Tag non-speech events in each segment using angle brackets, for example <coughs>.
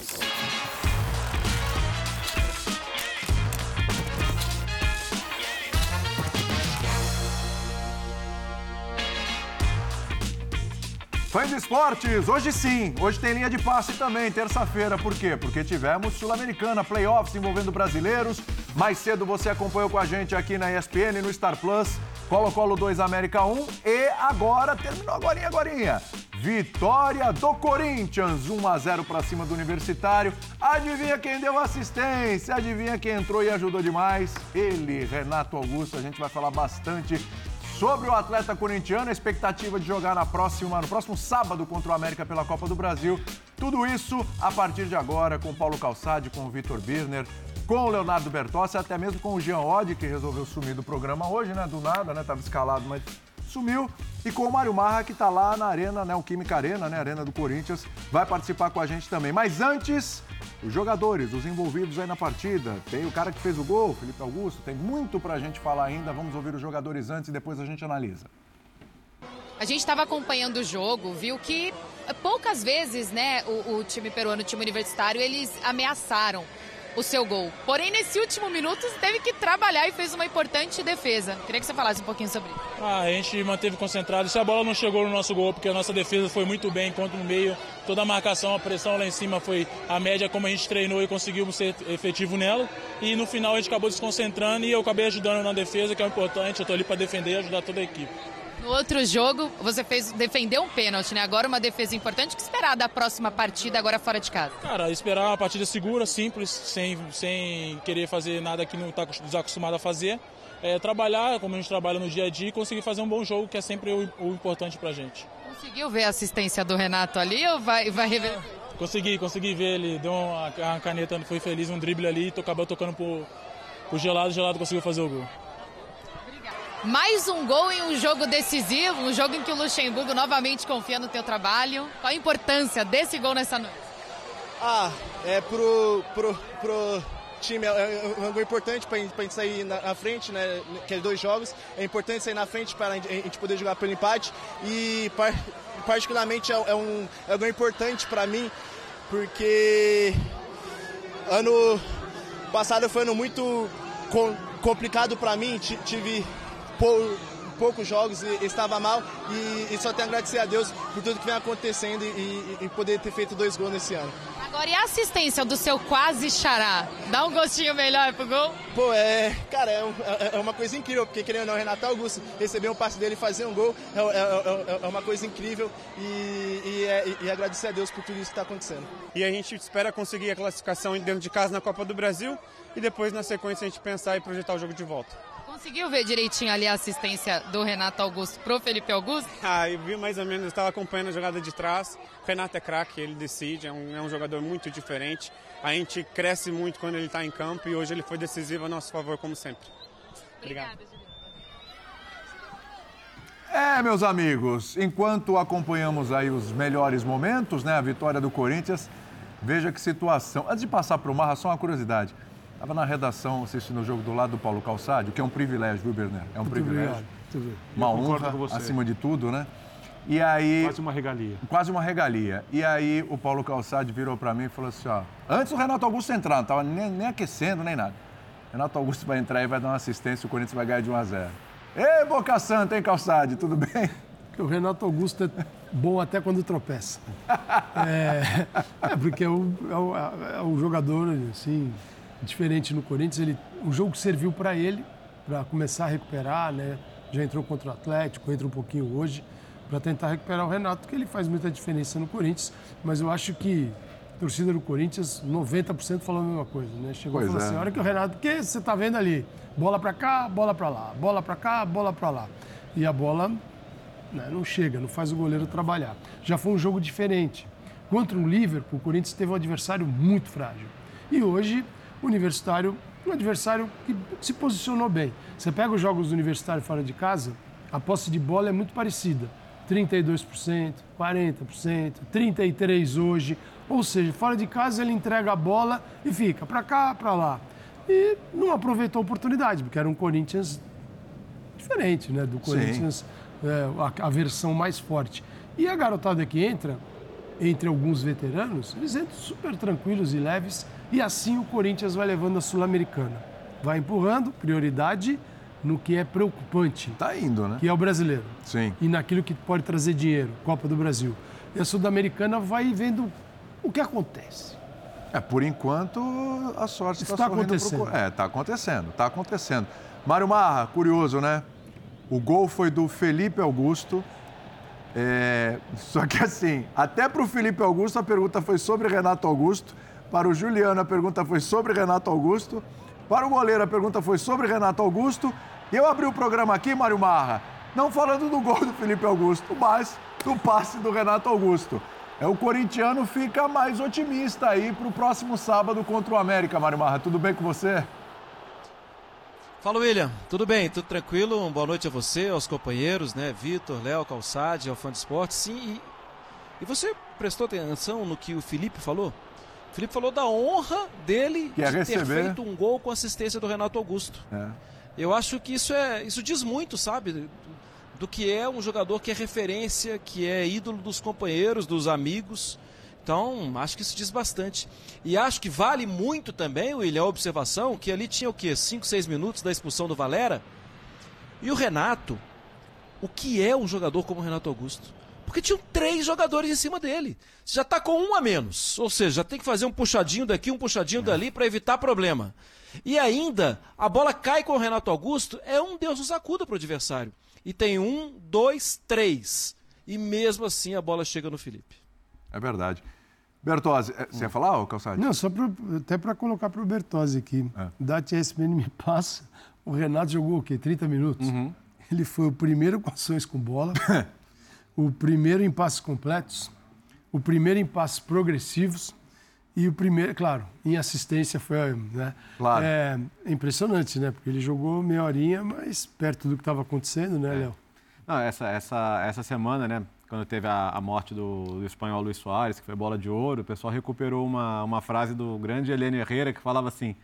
Thank you. Fãs esportes, hoje sim, hoje tem linha de passe também, terça-feira. Por quê? Porque tivemos Sul-Americana, playoffs envolvendo brasileiros. Mais cedo você acompanhou com a gente aqui na ESPN, no Star Plus, Colo-Colo 2, América 1. E agora, terminou agora, agora. Vitória do Corinthians, 1 a 0 para cima do Universitário. Adivinha quem deu assistência? Adivinha quem entrou e ajudou demais? Ele, Renato Augusto. A gente vai falar bastante sobre o atleta corintiano, a expectativa de jogar na próxima, no próximo sábado contra o América pela Copa do Brasil. Tudo isso a partir de agora com Paulo Calçade, com o Vitor Birner, com o Leonardo Bertossi, até mesmo com o Jean Oddi, que resolveu sumir do programa hoje, né? Do nada, né? Tava escalado, mas sumiu. E com o Mário Marra, que está lá na Arena, né? O Química Arena, né? Arena do Corinthians, vai participar com a gente também. Mas antes, os jogadores, os envolvidos aí na partida. Tem o cara que fez o gol, Felipe Augusto, tem muito pra gente falar ainda. Vamos ouvir os jogadores antes e depois a gente analisa. A gente estava acompanhando o jogo, viu que poucas vezes, né, o, o time peruano, o time universitário, eles ameaçaram o seu gol. Porém, nesse último minuto, teve que trabalhar e fez uma importante defesa. Queria que você falasse um pouquinho sobre isso. Ah, a gente manteve concentrado. Se a bola não chegou no nosso gol, porque a nossa defesa foi muito bem contra no meio, toda a marcação, a pressão lá em cima foi a média como a gente treinou e conseguimos ser efetivo nela. E no final a gente acabou desconcentrando e eu acabei ajudando na defesa, que é importante. Eu estou ali para defender e ajudar toda a equipe. No outro jogo, você fez defender um pênalti, né? Agora uma defesa importante. O que esperar da próxima partida agora fora de casa? Cara, esperar uma partida segura, simples, sem, sem querer fazer nada que não está desacostumado a fazer. É, trabalhar como a gente trabalha no dia a dia e conseguir fazer um bom jogo, que é sempre o, o importante pra gente. Conseguiu ver a assistência do Renato ali ou vai, vai rever? Consegui, consegui ver ele, deu uma, uma caneta, foi feliz, um drible ali, acabou tocando pro, pro gelado, o gelado conseguiu fazer o gol. Mais um gol em um jogo decisivo, um jogo em que o Luxemburgo novamente confia no teu trabalho. Qual a importância desse gol nessa noite? Ah, é pro, pro, pro time, é, é um gol importante para a gente sair na, frente, né? Aqueles dois jogos. É importante sair na frente para a gente poder jogar pelo empate. E particularmente é, é um, é um gol importante para mim, porque ano passado foi ano muito complicado para mim. Tive por poucos jogos e estava mal e, e, só tenho a agradecer a Deus por tudo que vem acontecendo e, e, poder ter feito dois gols nesse ano. Agora, e a assistência do seu quase xará? Dá um gostinho melhor pro gol? Pô, é, cara, é, é, é uma coisa incrível, porque querendo ou não, Renato Augusto receber um passe dele e fazer um gol é, é, é, é uma coisa incrível e, e, agradecer a Deus por tudo isso que está acontecendo. E a gente espera conseguir a classificação dentro de casa na Copa do Brasil e depois, na sequência, a gente pensar e projetar o jogo de volta. Conseguiu ver direitinho ali a assistência do Renato Augusto pro Felipe Augusto? <laughs> Ah, eu vi mais ou menos, estava acompanhando a jogada de trás. O Renato é craque, ele decide, é um, é um jogador muito diferente. A gente cresce muito quando ele está em campo e hoje ele foi decisivo a nosso favor, como sempre. Obrigado. É, meus amigos, enquanto acompanhamos aí os melhores momentos, né, a vitória do Corinthians, veja que situação. Antes de passar para o Marra, só uma curiosidade. Estava na redação assistindo o jogo do lado do Paulo Calçade, que é um privilégio, viu, Berner? É um muito privilégio. Obrigado. Uma honra, acima de tudo, né? E aí... Quase uma regalia. Quase uma regalia. E aí o Paulo Calçade virou para mim e falou assim, ó... Antes o Renato Augusto entrar, não estava nem, nem, aquecendo, nem nada. Renato Augusto vai entrar e vai dar uma assistência, o Corinthians vai ganhar de 1 a 0 Ei, Boca Santa, hein, Calçade? Tudo bem? O Renato Augusto é bom até quando tropeça. <laughs> É, é porque é o, é, o, é o jogador, assim, diferente no Corinthians. Ele, o jogo serviu para ele, para começar a recuperar, né? Já entrou contra o Atlético, entra um pouquinho hoje, para tentar recuperar o Renato, que ele faz muita diferença no Corinthians. Mas eu acho que a torcida do Corinthians, 90% falou a mesma coisa, né? Chegou pois e falou é. assim, a hora que o Renato, porque você está vendo ali, bola para cá, bola para lá, bola para cá, bola para lá. E a bola né, não chega, não faz o goleiro trabalhar. Já foi um jogo diferente. Contra o Liverpool, o Corinthians teve um adversário muito frágil. E hoje Universitário, um adversário que se posicionou bem. Você pega os jogos do Universitário fora de casa, a posse de bola é muito parecida. 32%, 40%, 33% hoje. Ou seja, fora de casa ele entrega a bola e fica para cá, para lá. E não aproveitou a oportunidade, porque era um Corinthians diferente, né? Do Corinthians, é, a, a versão mais forte. E a garotada que entra entre alguns veteranos, eles entram super tranquilos e leves e assim o Corinthians vai levando a Sul-Americana. Vai empurrando, prioridade no que é preocupante. Tá indo, né? Que é o brasileiro. Sim. E naquilo que pode trazer dinheiro, Copa do Brasil. E a Sul-Americana vai vendo o que acontece. É, por enquanto a sorte está tá acontecendo. Pro... É, está acontecendo, está acontecendo. Mário Marra, curioso, né? O gol foi do Felipe Augusto. É... Só que assim, até para o Felipe Augusto a pergunta foi sobre Renato Augusto. Para o Juliano a pergunta foi sobre Renato Augusto. Para o goleiro a pergunta foi sobre Renato Augusto. E eu abri o programa aqui, Mário Marra, não falando do gol do Felipe Augusto, mas do passe do Renato Augusto. É, o corintiano fica mais otimista aí para o próximo sábado contra o América, Mário Marra. Tudo bem com você? Fala, William. Tudo bem? Tudo tranquilo? Boa noite a você, aos companheiros, né? Vitor, Léo, Calçade, ao fã de esporte. Sim, e, e você prestou atenção no que o Felipe falou? O Felipe falou da honra dele que é de receber... ter feito um gol com assistência do Renato Augusto. É. Eu acho que isso é isso diz muito, sabe? do que é um jogador que é referência, que é ídolo dos companheiros, dos amigos. Então, acho que isso diz bastante. E acho que vale muito também, William, a observação que ali tinha o quê? 5, 6 minutos da expulsão do Valera. E o Renato, o que é um jogador como o Renato Augusto? Porque tinham três jogadores em cima dele. Você já está com um a menos. Ou seja, já tem que fazer um puxadinho daqui, um puxadinho dali para evitar problema. E ainda, a bola cai com o Renato Augusto, é um Deus nos acuda para o adversário e tem um, dois, três. E mesmo assim a bola chega no Felipe. É verdade. Bertozzi, é, você ia falar, ô Calçade? Não, só pra, até para colocar para o Bertozzi aqui. É. Da TSPN me passa, o Renato jogou o quê? 30 minutos? Uhum. Ele foi o primeiro com ações com bola, <laughs> o primeiro em passes completos, o primeiro em passes progressivos, e o primeiro, claro, em assistência foi né, claro. é, impressionante, né? Porque ele jogou meia horinha, mas perto do que estava acontecendo, né, é. Léo? Não, essa, essa, essa semana, né? Quando teve a, a morte do, do, espanhol Luiz Soares, que foi bola de ouro, o pessoal recuperou uma, uma frase do grande Heleno Herrera que falava assim: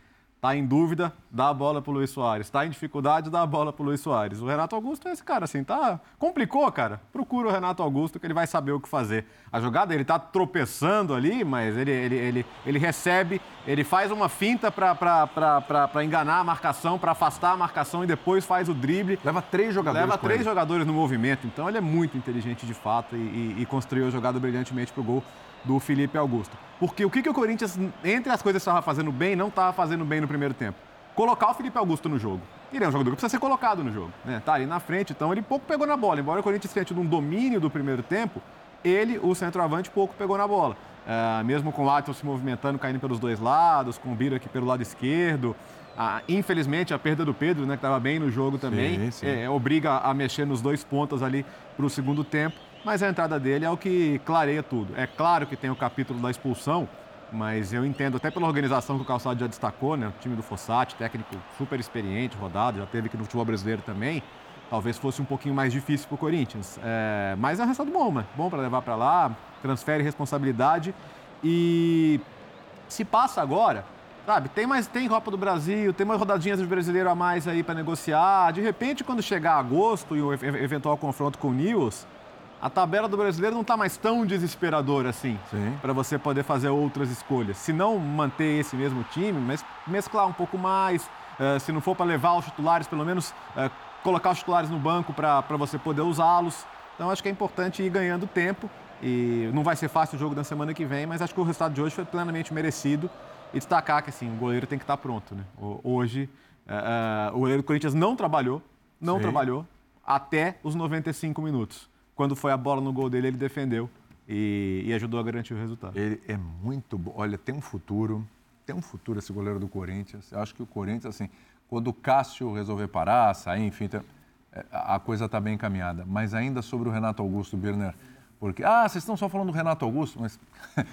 Está em dúvida, dá a bola para o Luiz Soares. Está em dificuldade, dá a bola para o Luiz Soares. O Renato Augusto é esse cara, assim, tá. Complicou, cara. Procura o Renato Augusto que ele vai saber o que fazer. A jogada, ele está tropeçando ali, mas ele, ele, ele, ele recebe, ele faz uma finta para enganar a marcação, para afastar a marcação e depois faz o drible. Leva três jogadores. Leva três ele. jogadores no movimento. Então ele é muito inteligente de fato e, e, e construiu a jogada brilhantemente para o gol do Felipe Augusto. Porque o que, que o Corinthians, entre as coisas que estava fazendo bem, não estava fazendo bem no primeiro tempo? Colocar o Felipe Augusto no jogo. Ele é um jogador que precisa ser colocado no jogo. Né? Tá ali na frente, então ele pouco pegou na bola. Embora o Corinthians tenha tido um domínio do primeiro tempo, ele, o centroavante, pouco pegou na bola. É, mesmo com o Atson se movimentando, caindo pelos dois lados, com o Biro aqui pelo lado esquerdo. Ah, infelizmente, a perda do Pedro, né, que estava bem no jogo também, sim, sim. É, obriga a mexer nos dois pontos ali para o segundo tempo mas a entrada dele é o que clareia tudo. É claro que tem o capítulo da expulsão, mas eu entendo, até pela organização que o Calçado já destacou, né? O time do Fossati, técnico super experiente, rodado, já teve aqui no futebol brasileiro também. Talvez fosse um pouquinho mais difícil para o Corinthians. É, mas é um resultado bom, né? Bom para levar para lá, transfere responsabilidade e se passa agora, sabe? Tem mais tem Copa do Brasil, tem mais rodadinhas de brasileiro a mais aí para negociar. De repente, quando chegar agosto e o eventual confronto com o Nils, a tabela do brasileiro não está mais tão desesperadora assim para você poder fazer outras escolhas. Se não manter esse mesmo time, mas mesclar um pouco mais, uh, se não for para levar os titulares, pelo menos uh, colocar os titulares no banco para você poder usá-los. Então acho que é importante ir ganhando tempo e não vai ser fácil o jogo da semana que vem, mas acho que o resultado de hoje foi plenamente merecido e destacar que assim, o goleiro tem que estar tá pronto. Né? Hoje uh, o goleiro do Corinthians não trabalhou, não Sim. trabalhou até os 95 minutos quando foi a bola no gol dele, ele defendeu e, e, ajudou a garantir o resultado. Ele é muito bom. Olha, tem um futuro, tem um futuro esse goleiro do Corinthians. Eu acho que o Corinthians, assim, quando o Cássio resolver parar, sair, enfim, é, a coisa está bem encaminhada. Mas ainda sobre o Renato Augusto, Birner, porque, ah, vocês estão só falando do Renato Augusto, mas <laughs>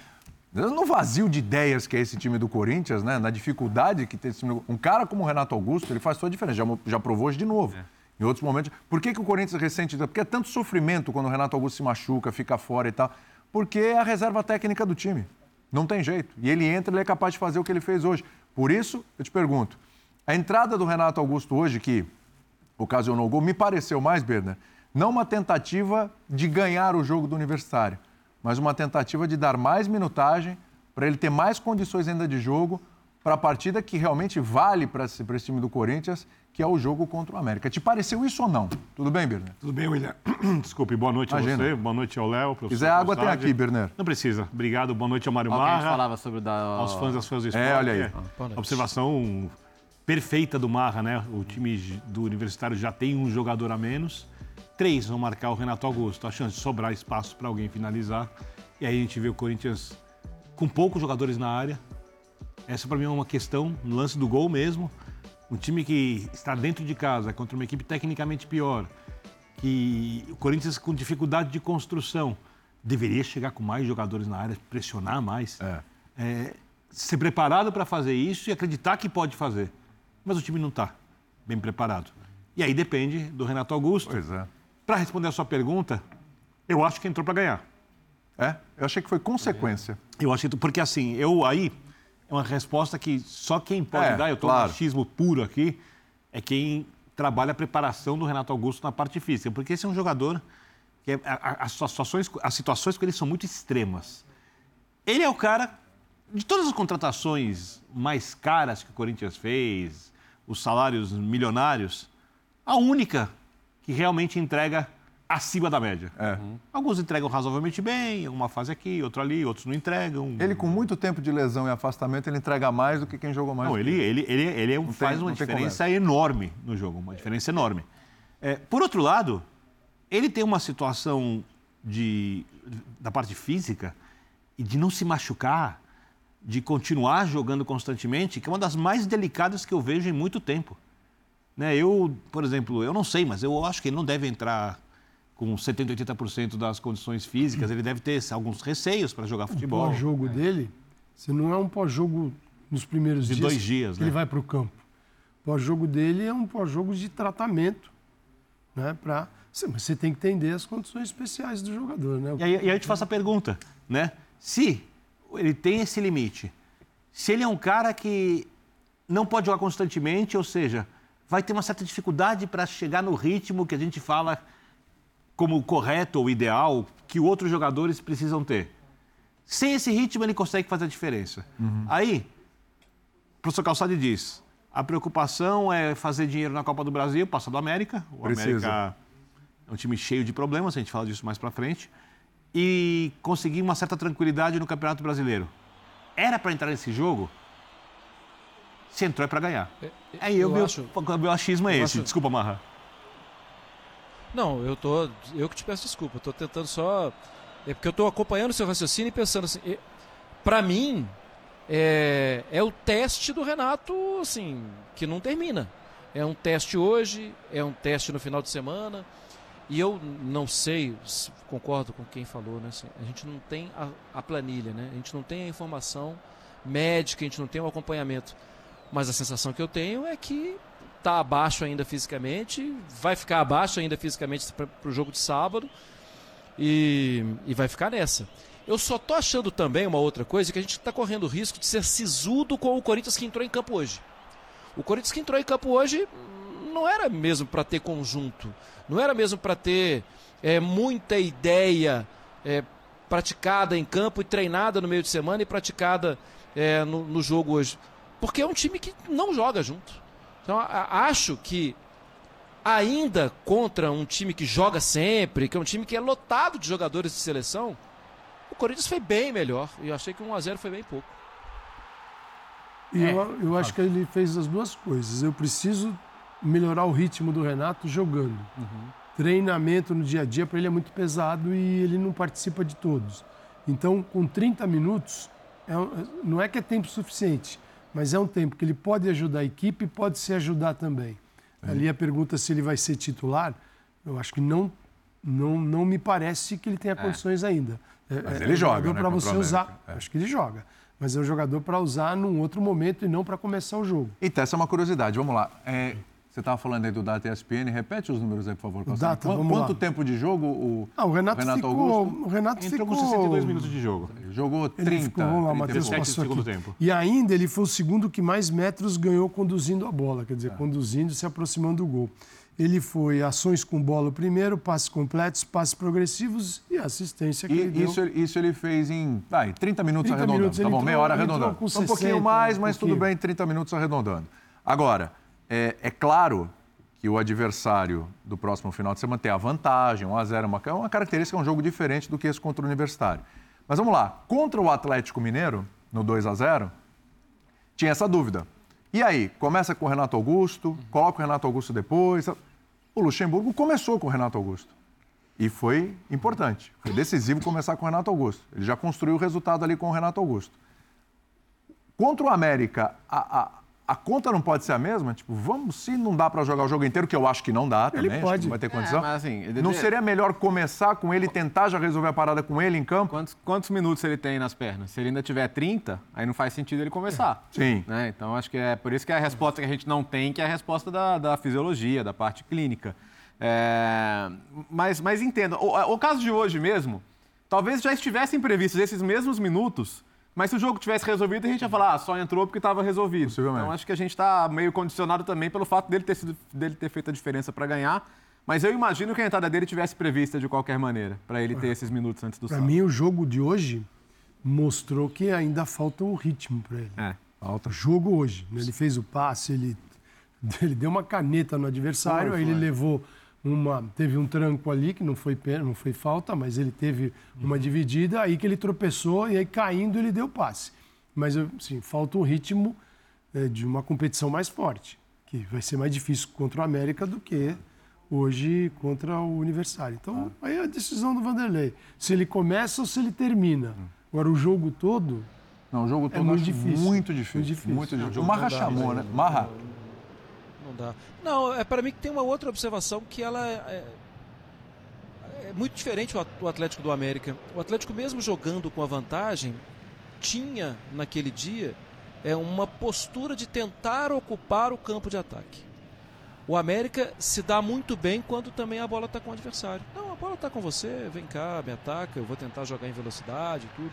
no vazio de ideias que é esse time do Corinthians, né? Na dificuldade que tem esse time. Um cara como o Renato Augusto, ele faz toda a diferença. Já, já provou hoje de novo. É em outros momentos. Por que, que o Corinthians ressente? Porque é tanto sofrimento quando o Renato Augusto se machuca, fica fora e tal. Porque é a reserva técnica do time. Não tem jeito. E ele entra, ele é capaz de fazer o que ele fez hoje. Por isso, eu te pergunto, a entrada do Renato Augusto hoje, que ocasionou o gol, me pareceu mais, Berna, não uma tentativa de ganhar o jogo do Universitário, mas uma tentativa de dar mais minutagem para ele ter mais condições ainda de jogo para a partida que realmente vale para esse, esse time do Corinthians, que é o jogo contra o América. Te pareceu isso ou não? Tudo bem, Birner? Tudo bem, William. <clears throat> Desculpe, boa noite Imagina. a você, boa noite ao Léo. Se quiser água, tem aqui, Birner. Não precisa. Obrigado, boa noite ao Mário Marra. falava sobre o da... Aos fãs das fãs do esporte. É, olha aí. É, observação perfeita do Marra, né? O time do Universitário já tem um jogador a menos. Três vão marcar o Renato Augusto. A chance de sobrar espaço para alguém finalizar. E aí a gente vê o Corinthians com poucos jogadores na área. Essa para mim é uma questão no lance do gol mesmo. Um time que está dentro de casa contra uma equipe tecnicamente pior, que o Corinthians com dificuldade de construção deveria chegar com mais jogadores na área, pressionar mais, É. É, ser preparado para fazer isso e acreditar que pode fazer. Mas o time não está bem preparado. E aí depende do Renato Augusto. Pois é. Para responder a sua pergunta, eu acho que entrou para ganhar. É? Eu achei que foi consequência. Eu acho que porque assim, eu aí é uma resposta que só quem pode É, dar, eu estou claro. no machismo puro aqui, é quem trabalha a preparação do Renato Augusto na parte física, porque esse é um jogador que é- a- a- as situações, as situações com ele são muito extremas. Ele é o cara de todas as contratações mais caras que o Corinthians fez, os salários milionários, a única que realmente entrega acima da média. É. Alguns entregam razoavelmente bem, uma fase aqui, outra ali, outros não entregam. Ele, com muito tempo de lesão e afastamento, ele entrega mais do que quem jogou mais. Não, ele, ele, ele, ele é um- tem- faz uma tem diferença enorme no jogo, uma diferença enorme. É, por outro lado, ele tem uma situação de, da parte física e de não se machucar, de continuar jogando constantemente, que é uma das mais delicadas que eu vejo em muito tempo. Né, eu, por exemplo, eu não sei, mas eu acho que ele não deve entrar com 70, 80% das condições físicas. Ele deve ter alguns receios para jogar O futebol. pós-jogo dele, se não é um pós-jogo nos primeiros De dias. dois dias, que né? Ele vai para o campo. O pós-jogo dele é um pós-jogo de tratamento, né? Pra... Você tem que entender as condições especiais do jogador, né? E aí, e aí eu te faço a pergunta, né? Se ele tem esse limite, se ele é um cara que não pode jogar constantemente, ou seja, vai ter uma certa dificuldade para chegar no ritmo que a gente fala como correto ou ideal, que outros jogadores precisam ter. Sem esse ritmo, ele consegue fazer a diferença. Aí, o professor Calçade diz: a preocupação é fazer dinheiro na Copa do Brasil, passar do América. O Precisa. América é um time cheio de problemas, a gente fala disso mais pra frente. E conseguir uma certa tranquilidade no Campeonato Brasileiro. Era para entrar nesse jogo? Se entrou é para ganhar. Aí eu, eu meu, acho- o meu achismo é eu esse. acho- Desculpa, Marra. Não, eu tô. Eu que te peço desculpa. Eu tô tentando só. É porque eu tô acompanhando o seu raciocínio e pensando assim. Pra mim, é, é o teste do Renato, assim, que não termina. É um teste hoje, é um teste no final de semana. E eu não sei, concordo com quem falou, né? assim, a gente não tem a, a planilha, né? A gente não tem a informação médica, a gente não tem o acompanhamento. Mas a sensação que eu tenho é que está abaixo ainda fisicamente, vai ficar abaixo ainda fisicamente para o jogo de sábado e, e vai ficar nessa. Eu só tô achando também uma outra coisa que a gente está correndo o risco de ser sisudo com o Corinthians que entrou em campo hoje. O Corinthians que entrou em campo hoje hum, não era mesmo para ter conjunto, não era mesmo para ter é, muita ideia é, praticada em campo e treinada no meio de semana e praticada é, no, no jogo hoje. Porque é um time que não joga junto. Então a- acho que ainda contra um time que joga sempre, que é um time que é lotado de jogadores de seleção, o Corinthians foi bem melhor. E eu achei que 1 a 0 foi bem pouco. E eu, eu acho que ele fez as duas coisas. Eu preciso melhorar o ritmo do Renato jogando. Treinamento no dia a dia para ele é muito pesado e ele não participa de todos. Então, com 30 minutos, é não é que é tempo suficiente, mas é um tempo que ele pode ajudar a equipe e pode se ajudar também. Ali a pergunta se ele vai ser titular, eu acho que não, não, não me parece que ele tenha condições ainda. É, Mas é ele um joga, jogador né, para você usar. É. Acho que ele joga. Mas é um jogador para usar num outro momento e não para começar o jogo. Então, essa é uma curiosidade. Vamos lá. É, você estava falando aí do Data ESPN. Repete os números aí, por favor. Calçado. Data, Qu- vamos lá. Quanto tempo de jogo o, Ah, o Renato, ficou. Augusto O Renato Entrou ficou. com 62 minutos de jogo. jogou Ele 30, ficou, vamos lá, 30 e Matheus, segundo aqui. tempo. E ainda ele foi o segundo que mais metros ganhou conduzindo a bola, quer dizer, É. conduzindo, se aproximando do gol. ele foi ações com bola primeiro, passes completos, passes progressivos e assistência que E ele deu. isso, ele- isso ele fez em vai, 30 minutos 30 arredondando. minutos, tá ele bom, entrou- meia hora ele arredondando. com um pouquinho 60, mais, um mas tudo pouquinho. bem, 30 minutos arredondando. Agora, é, é claro que o adversário do próximo final de semana tem a vantagem, 1 a 0 é uma, uma característica, é um jogo diferente do que esse contra o Universitário. Mas vamos lá, contra o Atlético Mineiro, no 2 a 0 tinha essa dúvida. E aí, começa com o Renato Augusto, coloca o Renato Augusto depois. O Luxemburgo começou com o Renato Augusto. E foi importante. Foi decisivo começar com o Renato Augusto. Ele já construiu o resultado ali com o Renato Augusto. Contra o América, a, a, a conta não pode ser a mesma? Tipo, vamos, se não dá para jogar o jogo inteiro, que eu acho que não dá também, que pode. não vai ter condição. mas assim, ele- não seria melhor começar com ele e tentar já resolver a parada com ele em campo? Quantos, quantos minutos ele tem nas pernas? Se ele ainda tiver 30, aí não faz sentido ele começar. Sim. Né? Então, acho que é por isso que é a resposta que a gente não tem, que é a resposta da, da fisiologia, da parte clínica. É, mas, mas entenda, o, o caso de hoje mesmo, talvez já estivessem previstos esses mesmos minutos, mas se o jogo tivesse resolvido, a gente ia falar, ah, só entrou porque estava resolvido. Então, acho que a gente está meio condicionado também pelo fato dele ter, sido, dele ter feito a diferença para ganhar. Mas eu imagino que a entrada dele tivesse prevista de qualquer maneira, para ele ter esses minutos antes do Para sábado. mim, o jogo de hoje mostrou que ainda falta o ritmo para ele. É. Falta. O jogo hoje. né? Ele fez o passe, ele, <laughs> ele deu uma caneta no adversário, Foi, aí ele levou uma. Teve um tranco ali, que não foi, não foi falta, mas ele teve uma dividida, aí que ele tropeçou e aí caindo ele deu passe. Mas assim, falta o ritmo eh, de uma competição mais forte, que vai ser mais difícil contra o América do que hoje contra o Universitário. Então, aí é a decisão do Vanderlei. Se ele começa ou se ele termina. Agora, o jogo todo, Não, o jogo todo É muito difícil. muito difícil. Muito difícil. Muito difícil. o Marra dá, chamou, né? Marra, Não dá. Não, é para mim que tem uma outra observação que ela é, é muito diferente do Atlético do América. O Atlético mesmo jogando com a vantagem tinha naquele dia é uma postura de tentar ocupar o campo de ataque. O América se dá muito bem quando também a bola está com o adversário. Não, a bola está com você, vem cá, me ataca, eu vou tentar jogar em velocidade e tudo.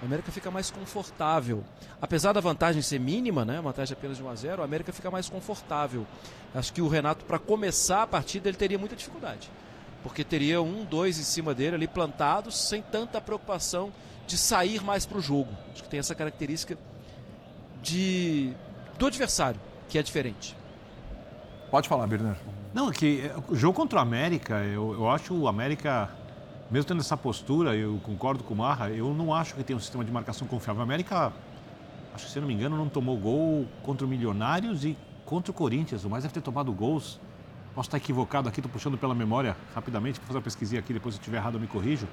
O América fica mais confortável. Apesar da vantagem ser mínima, né? Vantagem é apenas de 1 a 0, o América fica mais confortável. Acho que o Renato, para começar a partida, ele teria muita dificuldade. Porque teria um, dois em cima dele ali plantados, sem tanta preocupação de sair mais para o jogo. Acho que tem essa característica de do adversário, que é diferente. pode falar, Birner. Não, é que é, o jogo contra o América, eu, eu acho o América, mesmo tendo essa postura, eu concordo com o Marra, eu não acho que tem um sistema de marcação confiável. O América, acho que se eu não me engano, não tomou gol contra o Milionários e contra o Corinthians. O mais deve ter tomado gols. Posso estar equivocado aqui, estou puxando pela memória rapidamente, vou fazer uma pesquisinha aqui, depois se eu estiver errado eu me corrijo.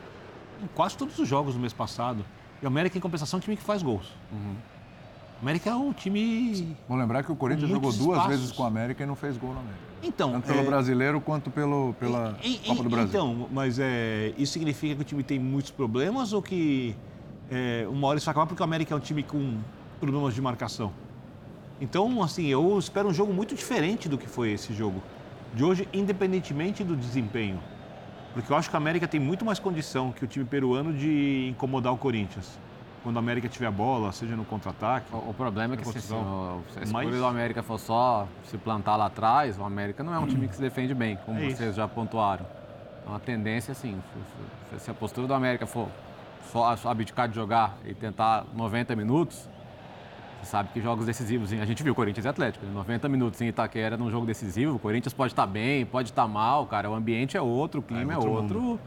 Em quase todos os jogos do mês passado. E o América, em compensação, é um time que faz gols. O América é um time. Vamos lembrar que o Corinthians jogou duas espaços. vezes com o América e não fez gol na América. Então, Tanto pelo é, brasileiro quanto pelo, pela E- e- Copa do Brasil. Então, mas é, isso significa que o time tem muitos problemas ou que é, uma hora isso vai acabar porque o América é um time com problemas de marcação? Então, assim, eu espero um jogo muito diferente do que foi esse jogo. De hoje, independentemente do desempenho. Porque eu acho que o América tem muito mais condição que o time peruano de incomodar o Corinthians. Quando o América tiver a bola, seja no contra-ataque. O, o problema é que se, Construção. se, o- se a Mas- escolha do América for só se plantar lá atrás, o América não é um time que se defende bem, como É isso. vocês já pontuaram. Então a tendência, assim, se, a postura do América for só abdicar de jogar e tentar 90 minutos, você sabe que jogos decisivos, a gente viu Corinthians e Atlético, né? 90 minutos em Itaquera num jogo decisivo, o Corinthians pode estar bem, pode estar mal, cara, o ambiente é outro, o clima é, outro outro,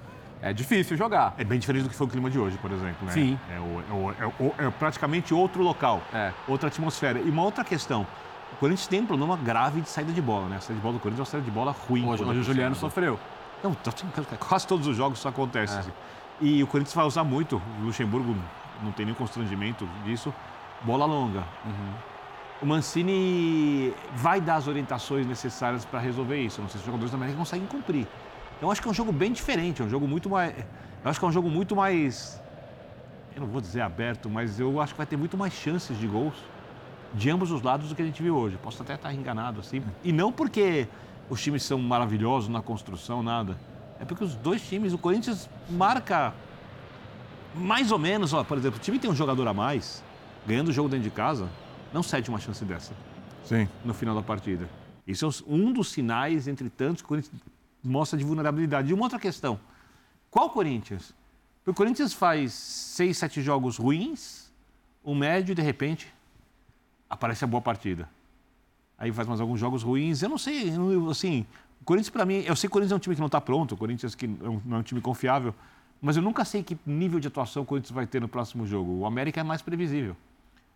é difícil jogar. É bem diferente do que foi o clima de hoje, por exemplo. Né? Sim. É, o- é o- é o- é praticamente outro local, É. outra atmosfera. E uma outra questão. O Corinthians tem um problema grave de saída de bola, né? A saída de bola do Corinthians é uma saída de bola ruim. Hoje, hoje o Juliano sofreu. Não, tá- quase todos os jogos isso acontece. É. assim. E o Corinthians vai usar muito, o Luxemburgo não tem nenhum constrangimento disso, bola longa. O Mancini vai dar as orientações necessárias para resolver isso. Não sei se os jogadores da América conseguem cumprir. Eu acho que é um jogo bem diferente, é um jogo muito mais. Eu acho que é um jogo muito mais. Eu não vou dizer aberto, mas eu acho que vai ter muito mais chances de gols de ambos os lados do que a gente viu hoje. Posso até estar enganado assim. E não porque os times são maravilhosos na construção, nada. É porque os dois times, o Corinthians marca mais ou menos, ó, por exemplo, o time tem um jogador a mais, ganhando o jogo dentro de casa, não cede uma chance dessa Sim. no final da partida. Esse é um dos sinais, entre tantos, que o Corinthians mostra de vulnerabilidade. E uma outra questão: qual Corinthians? O Corinthians faz seis, sete jogos ruins, um médio e de repente aparece a boa partida. Aí faz mais alguns jogos ruins. Eu não sei, assim, o Corinthians para mim, eu sei que o Corinthians é um time que não está pronto, o Corinthians que não é um time confiável, mas eu nunca sei que nível de atuação o Corinthians vai ter no próximo jogo. O América é mais previsível.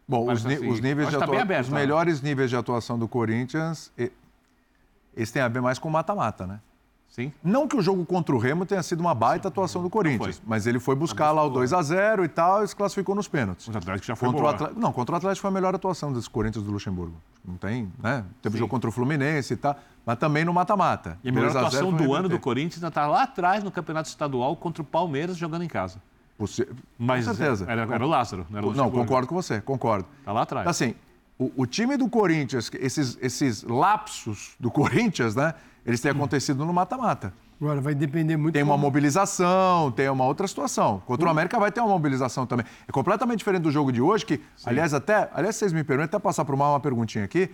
Bom, os, assim, os, níveis de tá atua... aberto, os tá? melhores níveis de atuação do Corinthians, eles têm a ver mais com mata-mata, né? Sim. Não que o jogo contra o Remo tenha sido uma baita atuação do Corinthians, mas ele foi buscar lá o 2 a 0 e tal e se classificou nos pênaltis. O Atlético já foi contra boa. o Atlético, Não, contra o Atlético foi a melhor atuação desse Corinthians do Luxemburgo. Não tem, né? Teve Sim. jogo contra o Fluminense e tal, mas também no mata-mata. E a melhor 2 a 0 atuação do ano do Corinthians ainda está lá atrás no Campeonato Estadual contra o Palmeiras jogando em casa. Possi- Mas com certeza. Era, era o Lázaro, não era o Não, Luxemburgo. concordo com você, concordo. Tá lá atrás. Assim, o, o time do Corinthians, esses, esses lapsos do Corinthians, né? Eles têm acontecido no mata-mata. Agora vai depender muito. Tem uma como- mobilização, tem uma outra situação. Contra o América vai ter uma mobilização também. É completamente diferente do jogo de hoje, que, aliás, até. Aliás, vocês me permitem até passar por uma, uma perguntinha aqui.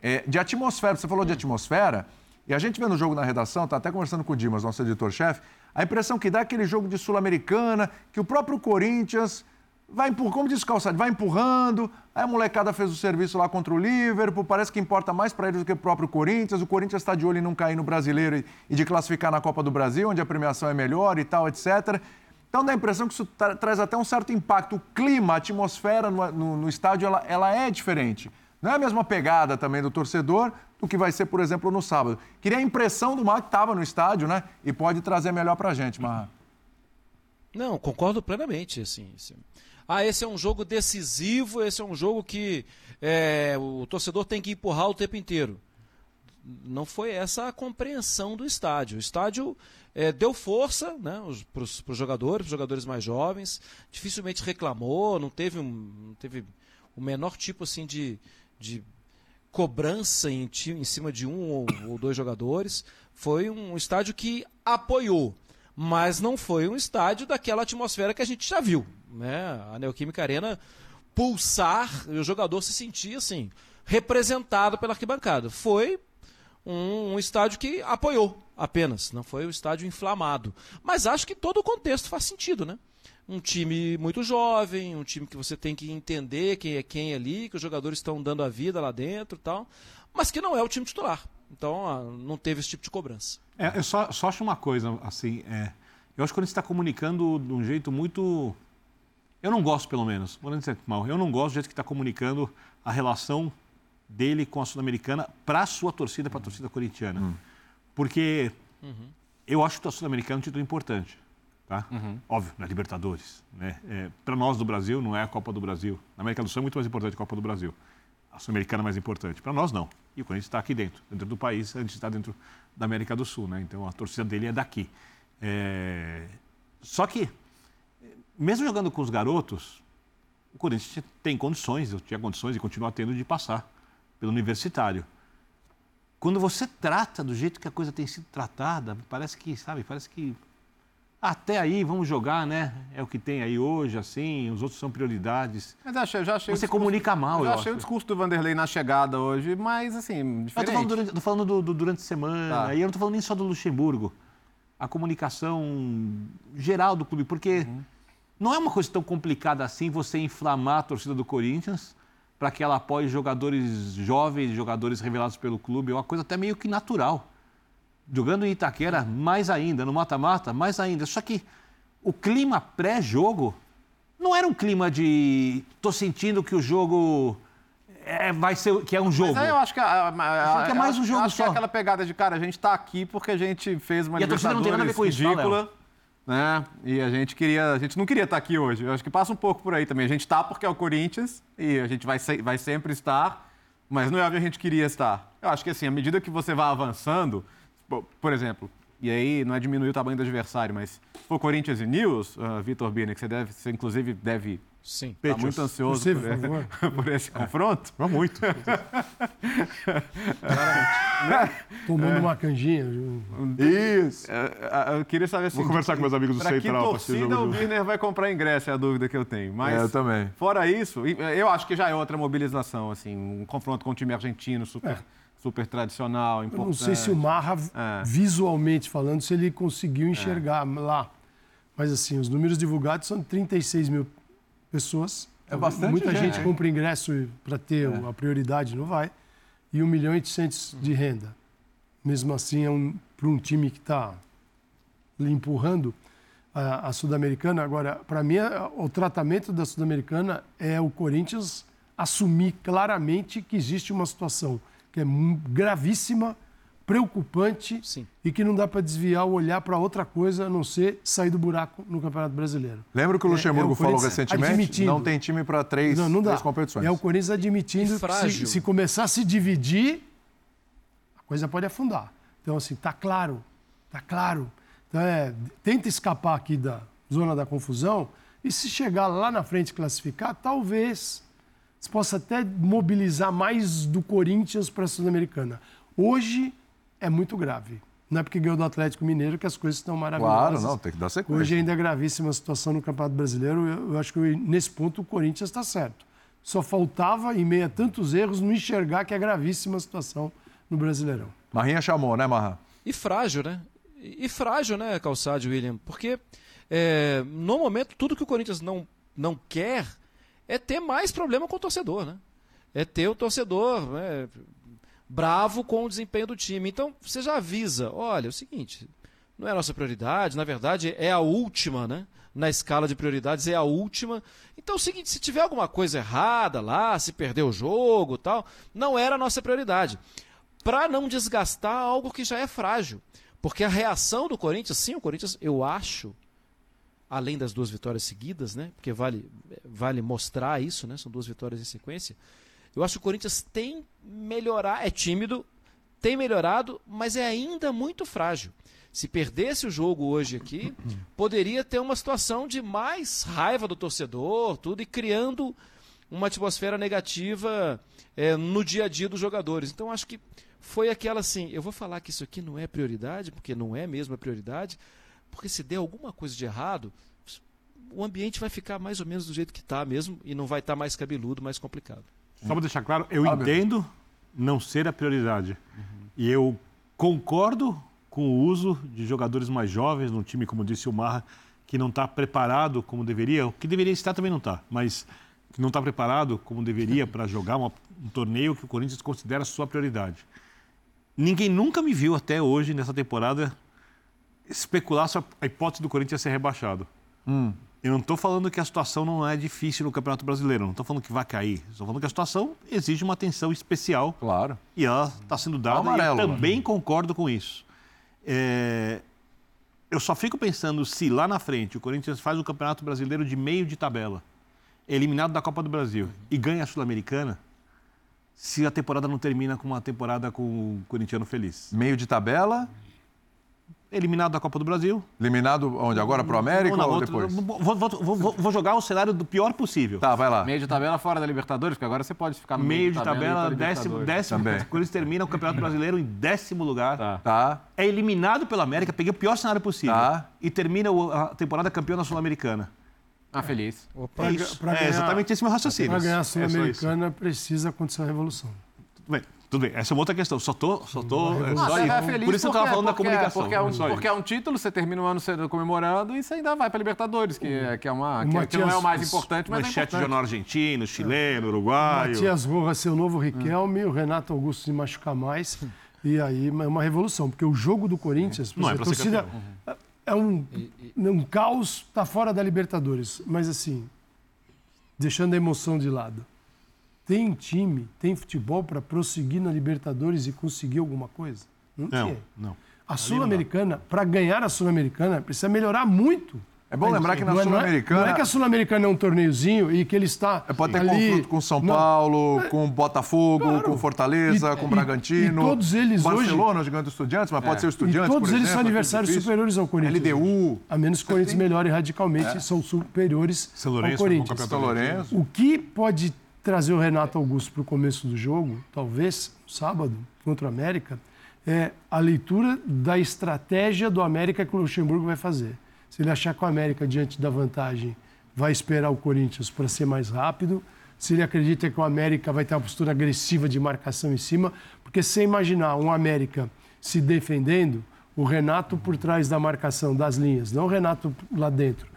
É, de atmosfera, você falou de atmosfera, e a gente vê no jogo na redação, tá até conversando com o Dimas, nosso editor-chefe, a impressão que dá é aquele jogo de Sul-Americana, que o próprio Corinthians vai empurrando, como disse Calçado, vai empurrando, aí a molecada fez o serviço lá contra o Liverpool, parece que importa mais para eles do que o próprio Corinthians, o Corinthians está de olho em não cair no Brasileiro e, de classificar na Copa do Brasil, onde a premiação é melhor e tal, etc. Então dá a impressão que isso tra- traz até um certo impacto. O clima, a atmosfera no, no- no estádio, ela, ela é diferente. Não é a mesma pegada também do torcedor do que vai ser, por exemplo, no sábado. Queria a impressão do Mar que estava no estádio, né? E pode trazer melhor pra gente, Marra. Não, concordo plenamente. Assim, assim. Ah, esse é um jogo decisivo, esse é um jogo que é, o torcedor tem que empurrar o tempo inteiro. Não foi essa a compreensão do estádio. O estádio é, deu força né, para os jogadores, para os jogadores mais jovens, dificilmente reclamou, não teve, um, não teve o menor tipo assim de, de cobrança em, em cima de um ou, ou dois jogadores. Foi um estádio que apoiou, mas não foi um estádio daquela atmosfera que a gente já viu. Né? A Neoquímica Arena pulsar e o jogador se sentir assim, representado pela arquibancada. Foi um, um estádio que apoiou apenas, não foi um estádio inflamado. Mas acho que todo o contexto faz sentido, né? Um time muito jovem, um time que você tem que entender quem é quem ali, que os jogadores estão dando a vida lá dentro tal, mas que não é o time titular. Então não teve esse tipo de cobrança. É, eu só, só acho uma coisa, assim, é, eu acho que quando está comunicando de um jeito muito. Eu não gosto, pelo menos, vou dizer mal, eu não gosto do jeito que está comunicando a relação dele com a Sul-Americana para a sua torcida, para a torcida corintiana. Porque eu acho que a Sul-Americana é um título importante. Tá? Óbvio, na Libertadores. Né? É, para nós do Brasil, não é a Copa do Brasil. Na América do Sul é muito mais importante a Copa do Brasil. A Sul-Americana é mais importante. Para nós, não. E o Corinthians está aqui dentro, dentro do país, a gente está dentro da América do Sul. Né? Então a torcida dele é daqui. É, Só que, mesmo jogando com os garotos, o Corinthians tem condições, eu tinha condições e continua tendo de passar pelo universitário. Quando você trata do jeito que a coisa tem sido tratada, parece que, sabe, parece que até aí vamos jogar, né? É o que tem aí hoje, assim, os outros são prioridades. Mas achei, eu já achei Você discurso- comunica mal, Eu eu já achei acho. o discurso do Vanderlei na chegada hoje, mas assim, Eu diferente. tô falando durante, tô falando do, do- durante a semana, Tá. e eu não tô falando nem só do Luxemburgo. A comunicação geral do clube, porque Uhum. não é uma coisa tão complicada assim você inflamar a torcida do Corinthians para que ela apoie jogadores jovens, jogadores revelados pelo clube. É uma coisa até meio que natural. Jogando em Itaquera, mais ainda. No mata-mata, mais ainda. Só que o clima pré-jogo não era um clima de. tô sentindo que o jogo é, vai ser. que é um jogo. Mas aí eu acho que, a, a, a, Acho que é mais um jogo acho que é só. aquela pegada de, cara, a gente tá aqui porque a gente fez uma E a torcida não tem nada a ver com isso, tá, ridícula, né? E a gente queria, a gente não queria estar aqui hoje. Eu acho que passa um pouco por aí também. A gente tá porque é o Corinthians e a gente vai, se- vai sempre estar, mas não é onde a gente queria estar. Eu acho que assim, à medida que você vai avançando, por exemplo, e aí não é diminuir o tamanho do adversário, mas se for Corinthians e News, uh, Vitor Bini, que você deve, você inclusive deve Sim. estar muito ansioso Você, por, por favor. <laughs> por esse confronto. Não muito. <laughs> Tomando uma canjinha. Isso. É, é, Eu queria saber assim. Vou conversar com meus amigos do que Central o torcida o Birner vai comprar ingresso? É a dúvida que eu tenho. Mas, É, eu também. Fora isso, eu acho que já é outra mobilização, assim, um confronto com o time argentino super, super tradicional, Eu importante. não sei se o Marra, É. visualmente falando, se ele conseguiu enxergar lá. Mas assim, os números divulgados são 36 mil pessoas. É bastante Muita gente, gente hein? compra ingresso para ter É. a prioridade, não vai. E 1 milhão e 800 de renda. Mesmo assim, é um, para um time que está empurrando a, a Sul-Americana. Agora, para mim, a- o tratamento da Sul-Americana é o Corinthians assumir claramente que existe uma situação que é gravíssima, preocupante Sim. e que não dá para desviar o olhar para outra coisa a não ser sair do buraco no Campeonato Brasileiro. Lembra que o É- Luxemburgo é o falou recentemente? admitindo. Não tem time para três, Não, não dá. três competições. É o Corinthians admitindo que se, se começar a se dividir, a coisa pode afundar. Então, assim, tá claro, tá claro. Então, é, tenta escapar aqui da zona da confusão e se chegar lá na frente e classificar, talvez se possa até mobilizar mais do Corinthians para a Sul-Americana. Hoje é muito grave. Não é porque ganhou do Atlético Mineiro que as coisas estão maravilhosas. Claro, não, tem que dar sequência. Hoje ainda é gravíssima a situação no Campeonato Brasileiro. Eu, eu acho que nesse ponto o Corinthians está certo. Só faltava, em meio a tantos erros, não enxergar que é gravíssima a situação no Brasileirão. Marrinha chamou, né, Marra? E frágil, né? E, e frágil, né, Calçade, William? Porque é, no momento tudo que o Corinthians não, não quer é ter mais problema com o torcedor, né? É ter o torcedor né, bravo com o desempenho do time. Então você já avisa, olha, é o seguinte, não é a nossa prioridade, na verdade é a última, né? Na escala de prioridades é a última. Então é o seguinte, se tiver alguma coisa errada lá, se perder o jogo, tal, não era a nossa prioridade para não desgastar algo que já é frágil. Porque a reação do Corinthians, sim, o Corinthians, eu acho, além das duas vitórias seguidas, né? Porque vale, vale mostrar isso, né? São duas vitórias em sequência. Eu acho que o Corinthians tem melhorar, é tímido, tem melhorado, mas é ainda muito frágil. Se perdesse o jogo hoje aqui, <coughs> poderia ter uma situação de mais raiva do torcedor, tudo, e criando uma atmosfera negativa é, no dia a dia dos jogadores. Então acho que foi aquela assim, eu vou falar que isso aqui não é prioridade, porque não é mesmo a prioridade, porque se der alguma coisa de errado, o ambiente vai ficar mais ou menos do jeito que está mesmo e não vai estar mais cabeludo, mais complicado. Só para deixar claro, eu Ah, entendo não ser a prioridade. E eu concordo com o uso de jogadores mais jovens num time, como disse o Marra, que não está preparado como deveria. O que deveria estar também não está, mas que não está preparado como deveria para jogar uma- um torneio que o Corinthians considera sua prioridade. Ninguém nunca me viu até hoje, nessa temporada, especular sobre a hipótese do Corinthians ser rebaixado. Eu não estou falando que a situação não é difícil no Campeonato Brasileiro, não estou falando que vai cair. Estou falando que a situação exige uma atenção especial Claro. e ela está sendo dada Amarelo, e eu também concordo com isso. É, Eu só fico pensando se lá na frente o Corinthians faz o Campeonato Brasileiro de meio de tabela, eliminado da Copa do Brasil e ganha a Sul-Americana, se a temporada não termina com uma temporada com o corintiano feliz. Meio de tabela, Eliminado da Copa do Brasil. eliminado onde? Agora pro América na ou outra- depois? Vou, vou- vou- vou- jogar o cenário do pior possível. Tá, vai lá. Meio de tabela fora da Libertadores, porque agora você pode ficar no Meio de e ir tabela, pra décimo, décimo. Também. O Corinthians termina o Campeonato Brasileiro em décimo lugar. Tá. Tá. É eliminado pela América, peguei o pior cenário possível. Tá. E termina a temporada campeão na Sul-Americana. Ah, feliz. Pra É pra é ganhar- exatamente esse meu raciocínio. Para ganhar a É. Sul-Americana precisa acontecer a revolução. Tudo bem, tudo bem. Essa é uma outra questão. Só tô. Só tô é só vai feliz Por isso eu estava falando da porque- comunicação. Porque é, um, isso. porque é um título, você termina o ano cedo comemorando e você ainda vai para Libertadores, que, é- que, é uma, que, que não é o mais Matias- importante, mas é Manchete de importante. jornal argentino, chileno, uruguaio. Matias Rojas ser o novo Riquelme, o Renato Augusto se machucar mais. E aí é uma revolução, porque o jogo do Corinthians, Não é a torcida é um, um caos, tá fora da Libertadores. Mas assim, deixando a emoção de lado. Tem time, tem futebol para prosseguir na Libertadores e conseguir alguma coisa? Não, Não, tinha. não. A Sul-Americana, para ganhar a Sul-Americana, precisa melhorar muito. É bom lembrar que na é- não é- Sul-Americana- Não é que a Sul-Americana é um torneiozinho e que ele está. É, Pode ter ali, confronto com São Não, Paulo, com Botafogo, Claro. com Fortaleza, E- com e- Bragantino. e todos eles hoje- Barcelona, gigante do Estudiantes, mas pode ser o E todos eles são exemplo, é adversários difícil. superiores ao Corinthians. LDU, A menos que o Corinthians tem- melhore radicalmente, são superiores São ao Lourenço bom Corinthians. São Lourenço. O que pode trazer o Renato Augusto para o começo do jogo, talvez, sábado, contra o América, é a leitura da estratégia do América que o Luxemburgo vai fazer. Se ele achar que o América, diante da vantagem, vai esperar o Corinthians para ser mais rápido, se ele acredita que o América vai ter uma postura agressiva de marcação em cima, porque Porque se você imaginar um América se defendendo, o Renato por trás da marcação das linhas, não o Renato lá dentro.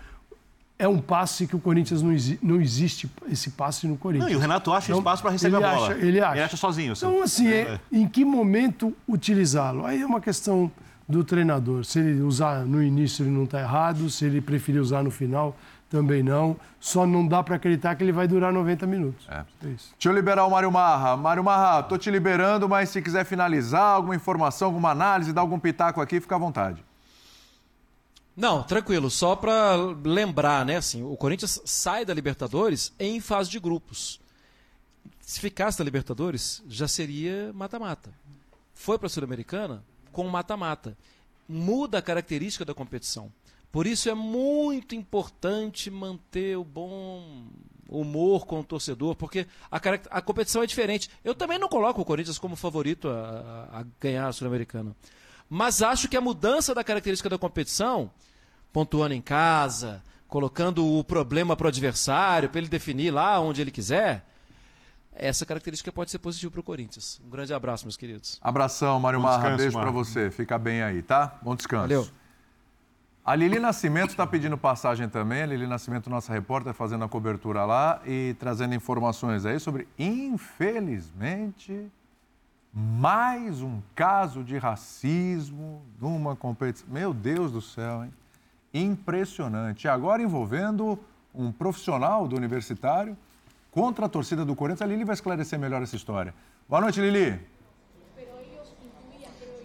É um passe que o Corinthians não, exi não existe esse passe no Corinthians. Não, e o Renato acha Então, espaço para receber a bola. acha- ele acha. Ele acha sozinho. assim. Então, assim, é, em que momento utilizá-lo? Aí é uma questão do treinador. Se ele usar no início, ele não está errado. Se ele preferir usar no final, também não. Só não dá para acreditar que ele vai durar 90 minutos. É. isso. Deixa eu liberar o Mário Marra. Mário Marra, tô te liberando, mas se quiser finalizar, alguma informação, alguma análise, dar algum pitaco aqui, fica à vontade. Não, tranquilo. Só para lembrar, né? Assim, o Corinthians sai da Libertadores em fase de grupos. Se ficasse na Libertadores, já seria mata-mata. Foi para a Sul-Americana com mata-mata. Muda a característica da competição. Por isso é muito importante manter o bom humor com o torcedor, porque a, a competição é diferente. Eu também não coloco o Corinthians como favorito a- a ganhar a Sul-Americana. Mas acho que a mudança da característica da competição, pontuando em casa, colocando o problema para o adversário, para ele definir lá onde ele quiser, essa característica pode ser positiva para o Corinthians. Um grande abraço, meus queridos. Abração, Mário Bom Marra. descanso, Beijo pra Marra. você. Fica bem aí, tá? Bom descanso. Valeu. A Lili Nascimento está pedindo passagem também. A Lili Nascimento, nossa repórter, fazendo a cobertura lá e trazendo informações aí sobre, infelizmente, mais um caso de racismo numa competição. Meu Deus do céu, hein? Impressionante. Agora envolvendo um profissional do universitário contra a torcida do Corinthians. A Lili vai esclarecer melhor essa história. Boa noite, Lili.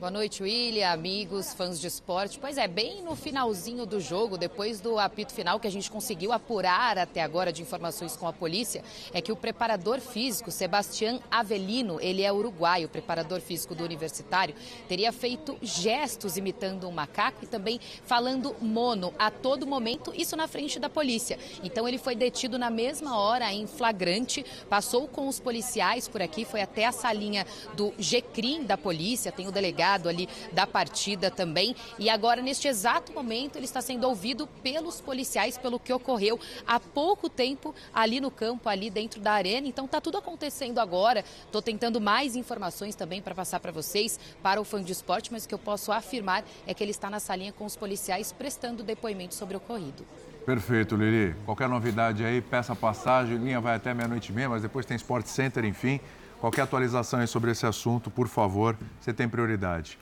Boa noite, William, amigos, fãs de esporte. Pois é, bem no finalzinho do jogo, depois do apito final que a gente conseguiu apurar até agora de informações com a polícia, é que o preparador físico, Sebastián Avelino, ele é uruguaio, preparador físico do universitário, teria feito gestos imitando um macaco e também falando mono a todo momento, isso na frente da polícia. Então ele foi detido na mesma hora em flagrante, passou com os policiais por aqui, foi até a salinha do GCRIM da polícia, tem o delegado ali da partida também. E agora, neste exato momento, ele está sendo ouvido pelos policiais pelo que ocorreu há pouco tempo ali no campo, ali dentro da arena. Então tá tudo acontecendo agora. Estou tentando mais informações também para passar para vocês, para o fã de esporte, mas o que eu posso afirmar é que ele está na salinha com os policiais prestando depoimento sobre o ocorrido. Perfeito, Lili. Qualquer novidade aí, peça passagem. Linha vai até meia-noite e meia, mas depois tem Sport Center, enfim. Qualquer atualização sobre esse assunto, por favor, você tem prioridade.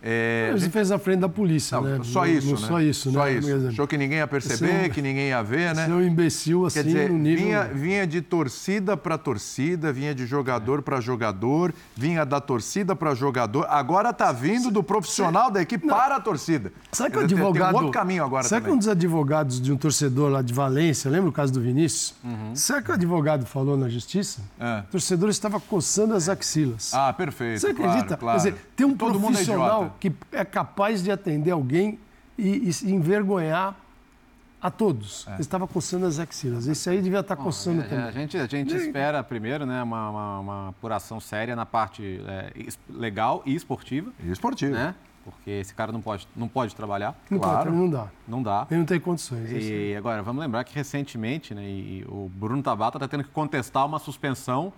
É, Ele fez na frente da polícia, não, né? só Não- isso, não né? Só isso, Só né? isso. Quer dizer, Achou que ninguém ia perceber, é um- que ninguém ia ver, né? Ser um imbecil assim, Quer dizer, no nível... vinha, vinha de torcida para torcida, vinha de jogador para jogador, vinha da torcida para jogador. Agora tá vindo do profissional da equipe para a torcida. Sabe que o advogado. Tem um outro caminho agora Sabe que também. um dos advogados de um torcedor lá de Valência, lembra o caso do Vinícius? Uhum. Sabe que o advogado falou na justiça? É. O torcedor estava coçando as axilas. Ah, perfeito. Você claro, acredita? claro. Quer dizer, tem um Todo mundo é profissional que é capaz de atender alguém e, e se envergonhar a todos. É. Ele estava coçando as axilas. Esse aí devia estar coçando É, também. A gente, a gente espera primeiro né, uma, uma- uma apuração séria na parte é, legal e esportiva, E esportivo. né? Porque esse cara não pode, não pode trabalhar. não, claro. pode, não dá. Não dá. Ele não tem condições. E agora, vamos lembrar que recentemente, né, e o Bruno Tabata está tendo que contestar uma suspensão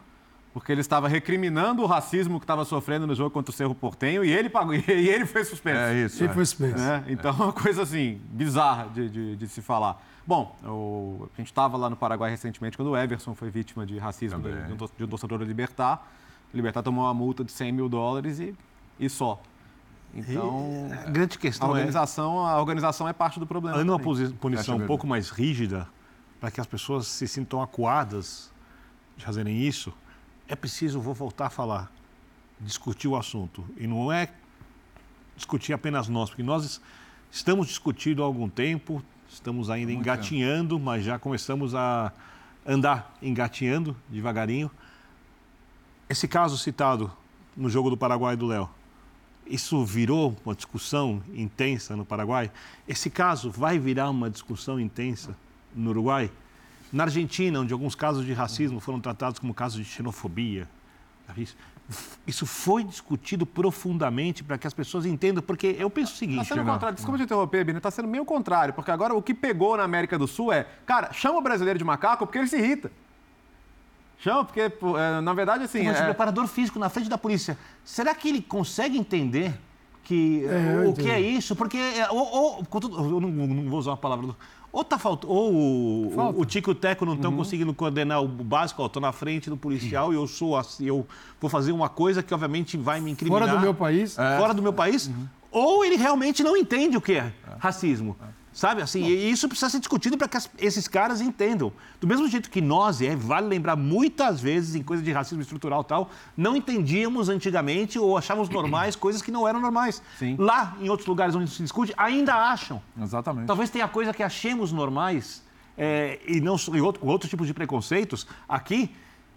porque ele estava recriminando o racismo que estava sofrendo no jogo contra o Cerro Portenho e ele pagou <laughs> e ele foi suspenso. É isso. Ele é. foi suspenso. né? Então, é uma coisa assim, bizarra de, de- de se falar. Bom, o- a gente estava lá no Paraguai recentemente quando o Everson foi vítima de racismo de, Também. de um de um torcedor do Libertar. O Libertar tomou uma multa de 100 mil dólares e, e só. Então, A grande a questão é, organização, a organização é parte do problema. além de uma também. punição um mesmo. pouco mais rígida, para que as pessoas se sintam acuadas de fazerem isso, é preciso, vou voltar a falar, discutir o assunto. E não é discutir apenas nós, porque nós estamos discutindo há algum tempo, estamos ainda Muito engatinhando, mas já começamos a andar engatinhando devagarinho. Esse caso citado no jogo do Paraguai do Léo, isso virou uma discussão intensa no Paraguai? Esse caso vai virar uma discussão intensa no Uruguai? Na Argentina, onde alguns casos de racismo foram tratados como casos de xenofobia. Isso- foi discutido profundamente para que as pessoas entendam, porque eu penso o Está seguinte, sendo o contrário. Desculpa te interromper, Bino. Está sendo meio o contrário, porque agora o que pegou na América do Sul é, cara, chama o brasileiro de macaco porque ele se irrita. Chama, porque, é, na verdade, assim. Mas o é- preparador físico na frente da polícia, será que ele consegue entender que É, o que é isso? Porque é, ou, ou- eu não, não vou usar uma palavra. Ou tá faltando, ou o, Falta. o, o Tico e o Teco não Uhum. estão conseguindo coordenar o básico, ó, tô na frente do policial e eu sou assim, eu vou fazer uma coisa que obviamente vai me incriminar. Fora do meu país. Fora do meu país. Ou ele realmente não entende o que é racismo. Sabe assim, e isso precisa ser discutido para que as- esses caras entendam. Do mesmo jeito que nós, e é, vale lembrar muitas vezes em coisas de racismo estrutural e tal, não entendíamos antigamente ou achávamos normais <clears throat> coisas que não eram normais. Sim. Lá, em outros lugares onde se discute, ainda acham. Exatamente. Talvez tenha coisa que achemos normais é, e não e outro, outros tipos de preconceitos aqui.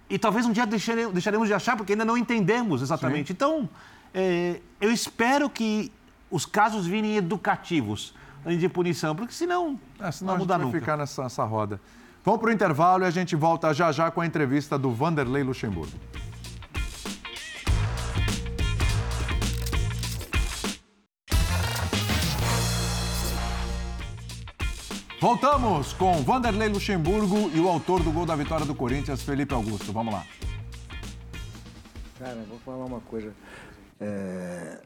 E talvez um dia deixare- deixaremos de achar porque ainda não entendemos exatamente. Então, é, eu espero que os casos virem educativos de punição, porque senão É, senão não a gente muda nunca. ficar nessa, nessa roda. Vamos para o intervalo e a gente volta já já com a entrevista do Vanderlei Luxemburgo. Voltamos com Vanderlei Luxemburgo e o autor do gol da vitória do Corinthians, Felipe Augusto. Vamos lá. Cara, vou falar uma coisa. É,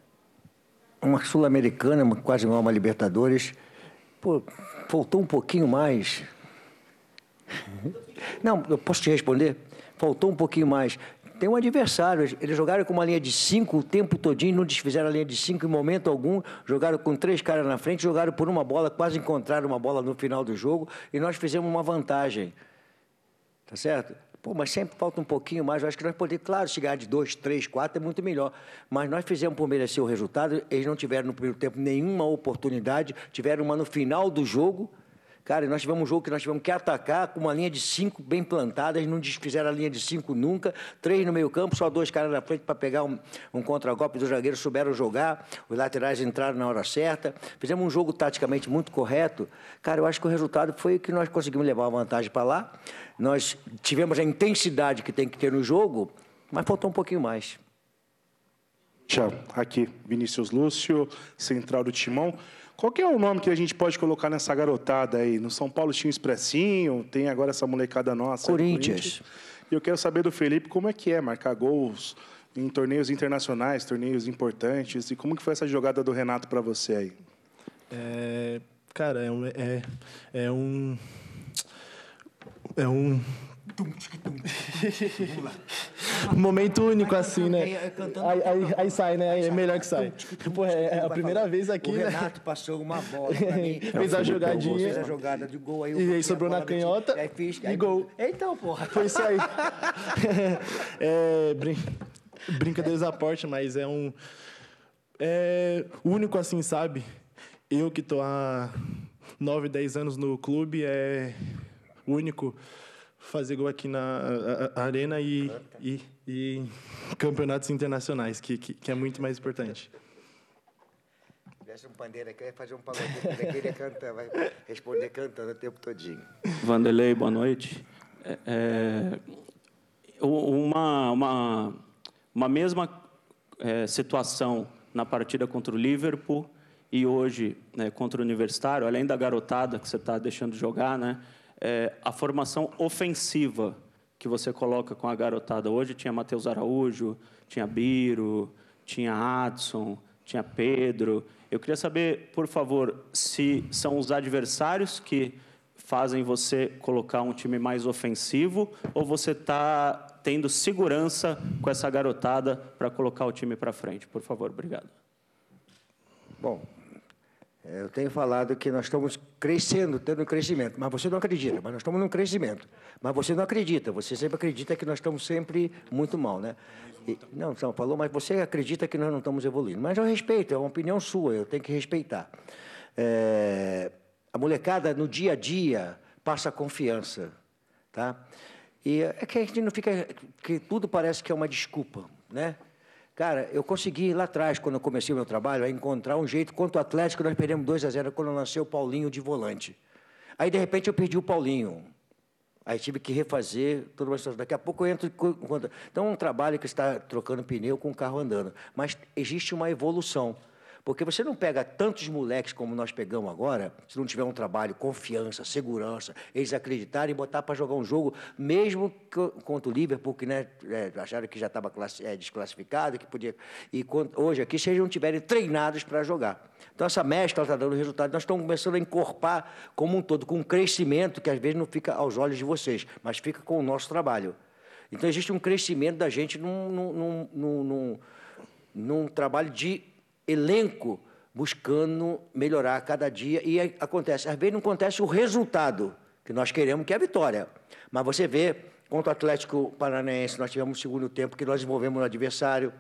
Uma Sul-Americana, quase uma Libertadores. Pô, faltou um pouquinho mais. Não, eu posso te responder? Faltou um pouquinho mais. Tem um adversário, eles jogaram com uma linha de cinco o tempo todinho, não desfizeram a linha de cinco em momento algum, jogaram com três caras na frente, jogaram por uma bola, quase encontraram uma bola no final do jogo e nós fizemos uma vantagem. Tá certo? Pô, mas sempre falta um pouquinho mais. Eu acho que nós podemos, claro, chegar de dois, três, quatro é muito melhor. Mas nós fizemos por merecer o resultado. Eles não tiveram no primeiro tempo nenhuma oportunidade, tiveram uma no final do jogo. Cara, nós tivemos um jogo que nós tivemos que atacar com uma linha de cinco bem plantada. Eles não desfizeram a linha de cinco nunca. Três no meio campo, só dois caras na frente para pegar um, um contragolpe dos zagueiros, souberam jogar. Os laterais entraram na hora certa. Fizemos um jogo taticamente muito correto. Cara, eu acho que o resultado foi que nós conseguimos levar a vantagem para lá. Nós tivemos a intensidade que tem que ter no jogo, mas faltou um pouquinho mais. Tchau, aqui, Vinícius Lúcio, central do Timão. Qual que é o nome que a gente pode colocar nessa garotada aí? No São Paulo tinha um expressinho, tem agora essa molecada nossa. Corinthians. E eu quero saber do Felipe como é que é marcar gols em torneios internacionais, torneios importantes, e como que foi essa jogada do Renato para você aí? É, cara, é um. É, é um. É um. Um momento único, assim, né? Aí, aí- aí sai, né? Aí é melhor que sai. Pô, é, é a primeira vez aqui, O né? Renato passou uma bola pra mim. <laughs> Fez a jogadinha. Fez a jogada de gol. Aí E aí sobrou na canhota e gol. Então, porra. Foi isso aí. <laughs> <laughs> é, brin... Brincadeiras à parte, mas é um. É único assim, sabe? Eu que tô há 9, 10 anos no clube, é único fazer gol aqui na a- a- arena e, e, e em campeonatos internacionais, que, que, que é muito mais importante. tivesse um pandeiro aqui, ia fazer um pagodinho vai responder cantando o tempo todinho. Vanderlei, boa noite. É, é, uma, uma, uma mesma é, situação na partida contra o Liverpool e hoje né, contra o Universitário, além da garotada que você está deixando jogar, né, é, a formação ofensiva que você coloca com a garotada. Hoje tinha Matheus Araújo, tinha Biro, tinha Adson, tinha Pedro. Eu queria saber, por favor, se são os adversários que fazem você colocar um time mais ofensivo ou você está tendo segurança com essa garotada para colocar o time para frente? Por favor, obrigado. Bom, eu tenho falado que nós estamos crescendo, tendo um crescimento, mas você não acredita, mas nós estamos num crescimento. Mas você não acredita, você sempre acredita que nós estamos sempre muito mal, né? E- não, não, falou, mas você acredita que nós não estamos evoluindo. Mas eu respeito, é uma opinião sua, eu tenho que respeitar. É, a molecada, no dia a dia, passa confiança, tá? E é que a gente não fica, que tudo parece que é uma desculpa, né? Cara, eu consegui lá atrás, quando eu comecei meu trabalho, a encontrar um jeito. Contra o Atlético, nós perdemos 2 a 0 quando nasceu o Paulinho de volante. Aí, de repente, eu perdi o Paulinho. Aí tive que refazer toda uma situação. Daqui a pouco eu entro. Então, é um trabalho que está trocando pneu com o carro andando. Mas existe uma evolução. Porque você não pega tantos moleques como nós pegamos agora, se não tiver um trabalho, confiança, segurança, eles acreditarem e botar para jogar um jogo, mesmo contra o Liverpool, que né, é, acharam que já estava é, desclassificado, que podia. E hoje aqui, se eles não tiverem treinados para jogar. Então, essa mescla está dando resultado. Nós estamos começando a encorpar como um todo, com um crescimento que às vezes não fica aos olhos de vocês, mas fica com o nosso trabalho. Então, existe um crescimento da gente num, num, num, num, num trabalho de elenco buscando melhorar cada dia. E acontece, às vezes não acontece o resultado que nós queremos, que é a vitória. Mas você vê, contra o Atlético Paranaense, nós tivemos um segundo tempo que nós desenvolvemos no adversário.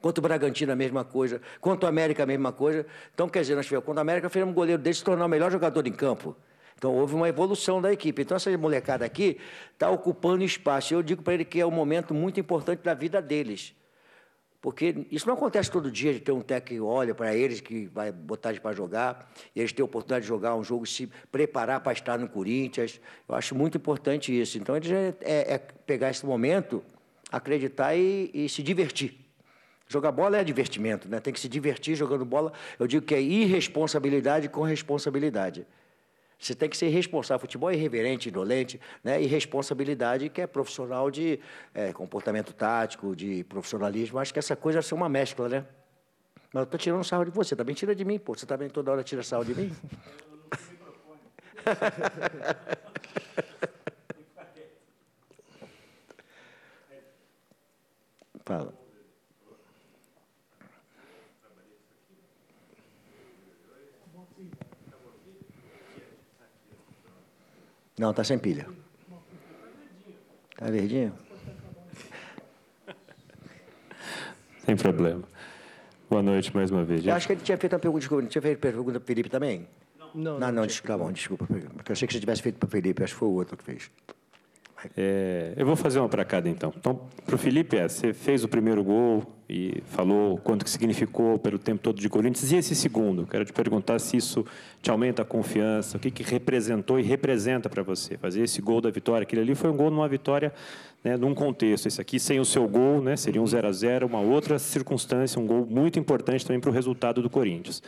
Contra o Bragantino, a mesma coisa. Contra o América, a mesma coisa. Então, quer dizer, nós tivemos, contra o América, fizemos um goleiro dele se tornar o melhor jogador em campo. Então, houve uma evolução da equipe. Então, essa molecada aqui está ocupando espaço. Eu digo para ele que é um momento muito importante da vida deles. Porque isso não acontece todo dia de ter um técnico que olha para eles, que vai botar eles para jogar, e eles têm a oportunidade de jogar um jogo, se preparar para estar no Corinthians. Eu acho muito importante isso. Então, eles é, é, é pegar esse momento, acreditar e, e, se divertir. Jogar bola é divertimento, né? tem que se divertir jogando bola. Eu digo que é irresponsabilidade com responsabilidade. Você tem que ser responsável. Futebol é irreverente, indolente, né? e responsabilidade que é profissional de é, comportamento tático, de profissionalismo. Acho que essa coisa vai ser uma mescla, né? Mas eu estou tirando sarro de você, também tira de mim, pô. Você também toda hora tira sarro de mim? <laughs> Fala. Não, está sem pilha. Está verdinho? <laughs> Sem problema. Boa noite mais uma vez. Eu acho que ele tinha feito uma pergunta, desculpa, tinha feito pergunta para o Felipe também? Não, não, não, não desculpa, tá bom, desculpa. Porque eu achei que você tivesse feito para o Felipe, acho que foi o outro que fez. É, eu vou fazer uma para cada, então. Então, para o Felipe, é, você fez o primeiro gol e falou quanto que significou pelo tempo todo de Corinthians. E esse segundo? Quero te perguntar se isso te aumenta a confiança, o que, que representou e representa para você. Fazer esse gol da vitória, aquele ali foi um gol numa vitória né, num contexto. Esse aqui, sem o seu gol, né, seria um 0 a 0 uma outra circunstância, um gol muito importante também para o resultado do Corinthians.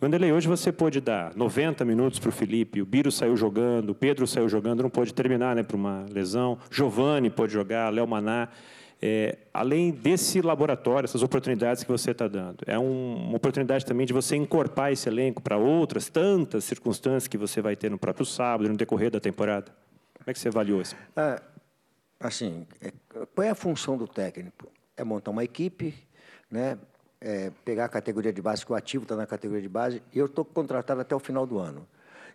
Vanderlei, hoje você pôde dar 90 minutos para o Felipe, o Biro saiu jogando, o Pedro saiu jogando, não pôde terminar né, por uma lesão, Giovani pôde jogar, Léo Maná. É, além desse laboratório, essas oportunidades que você está dando, é um, uma oportunidade também de você encorpar esse elenco para outras tantas circunstâncias que você vai ter no próprio sábado, no decorrer da temporada? Como é que você avaliou isso? É, assim, é, qual é a função do técnico? É montar uma equipe, né? é, pegar a categoria de base, que o ativo está na categoria de base, e eu estou contratado até o final do ano.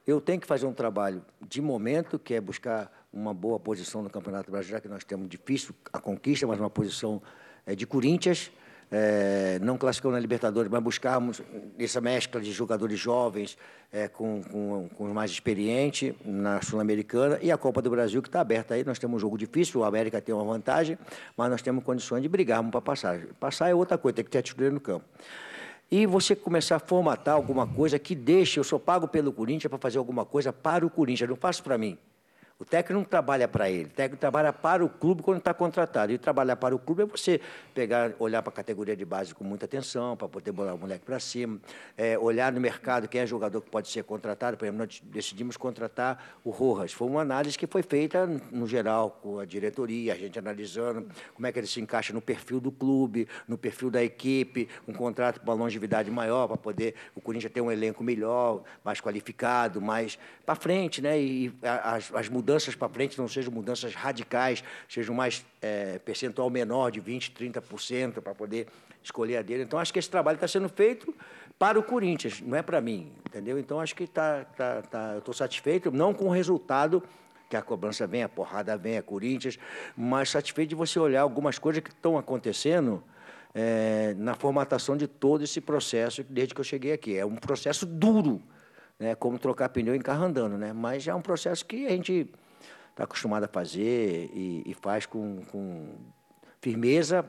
Eu tenho que fazer um trabalho de momento, que é buscar uma boa posição no Campeonato Brasileiro, que nós temos difícil a conquista, mas uma posição é, de Corinthians, é, não classificamos na Libertadores, mas buscarmos essa mescla de jogadores jovens é, com, com, com os mais experientes na Sul-Americana e a Copa do Brasil, que está aberta aí. Nós temos um jogo difícil, o América tem uma vantagem, mas nós temos condições de brigarmos para passar. Passar é outra coisa, tem que ter atitude no campo. E você começar a formatar alguma coisa que deixe, eu sou pago pelo Corinthians para fazer alguma coisa para o Corinthians, não faço para mim. O técnico não trabalha para ele, o técnico trabalha para o clube quando está contratado. E trabalhar para o clube é você pegar, olhar para a categoria de base com muita atenção, para poder botar o moleque para cima, é, olhar no mercado quem é jogador que pode ser contratado. Por exemplo, nós decidimos contratar o Rojas. Foi uma análise que foi feita, no geral, com a diretoria, a gente analisando como é que ele se encaixa no perfil do clube, no perfil da equipe, um contrato para uma longevidade maior, para poder o Corinthians ter um elenco melhor, mais qualificado, mais para frente, né? E as, as mudanças mudanças para frente não sejam mudanças radicais, sejam mais é, percentual menor de 20%, 30% para poder escolher a dele. Então, acho que esse trabalho está sendo feito para o Corinthians, não é para mim, entendeu? Então, acho que tá, tá, tá, eu estou satisfeito, não com o resultado, que a cobrança vem, a porrada vem, a Corinthians, mas satisfeito de você olhar algumas coisas que estão acontecendo é, na formatação de todo esse processo desde que eu cheguei aqui. É um processo duro, né, como trocar pneu em carro andando, né? Mas é um processo que a gente está acostumado a fazer e, e faz com, com, firmeza,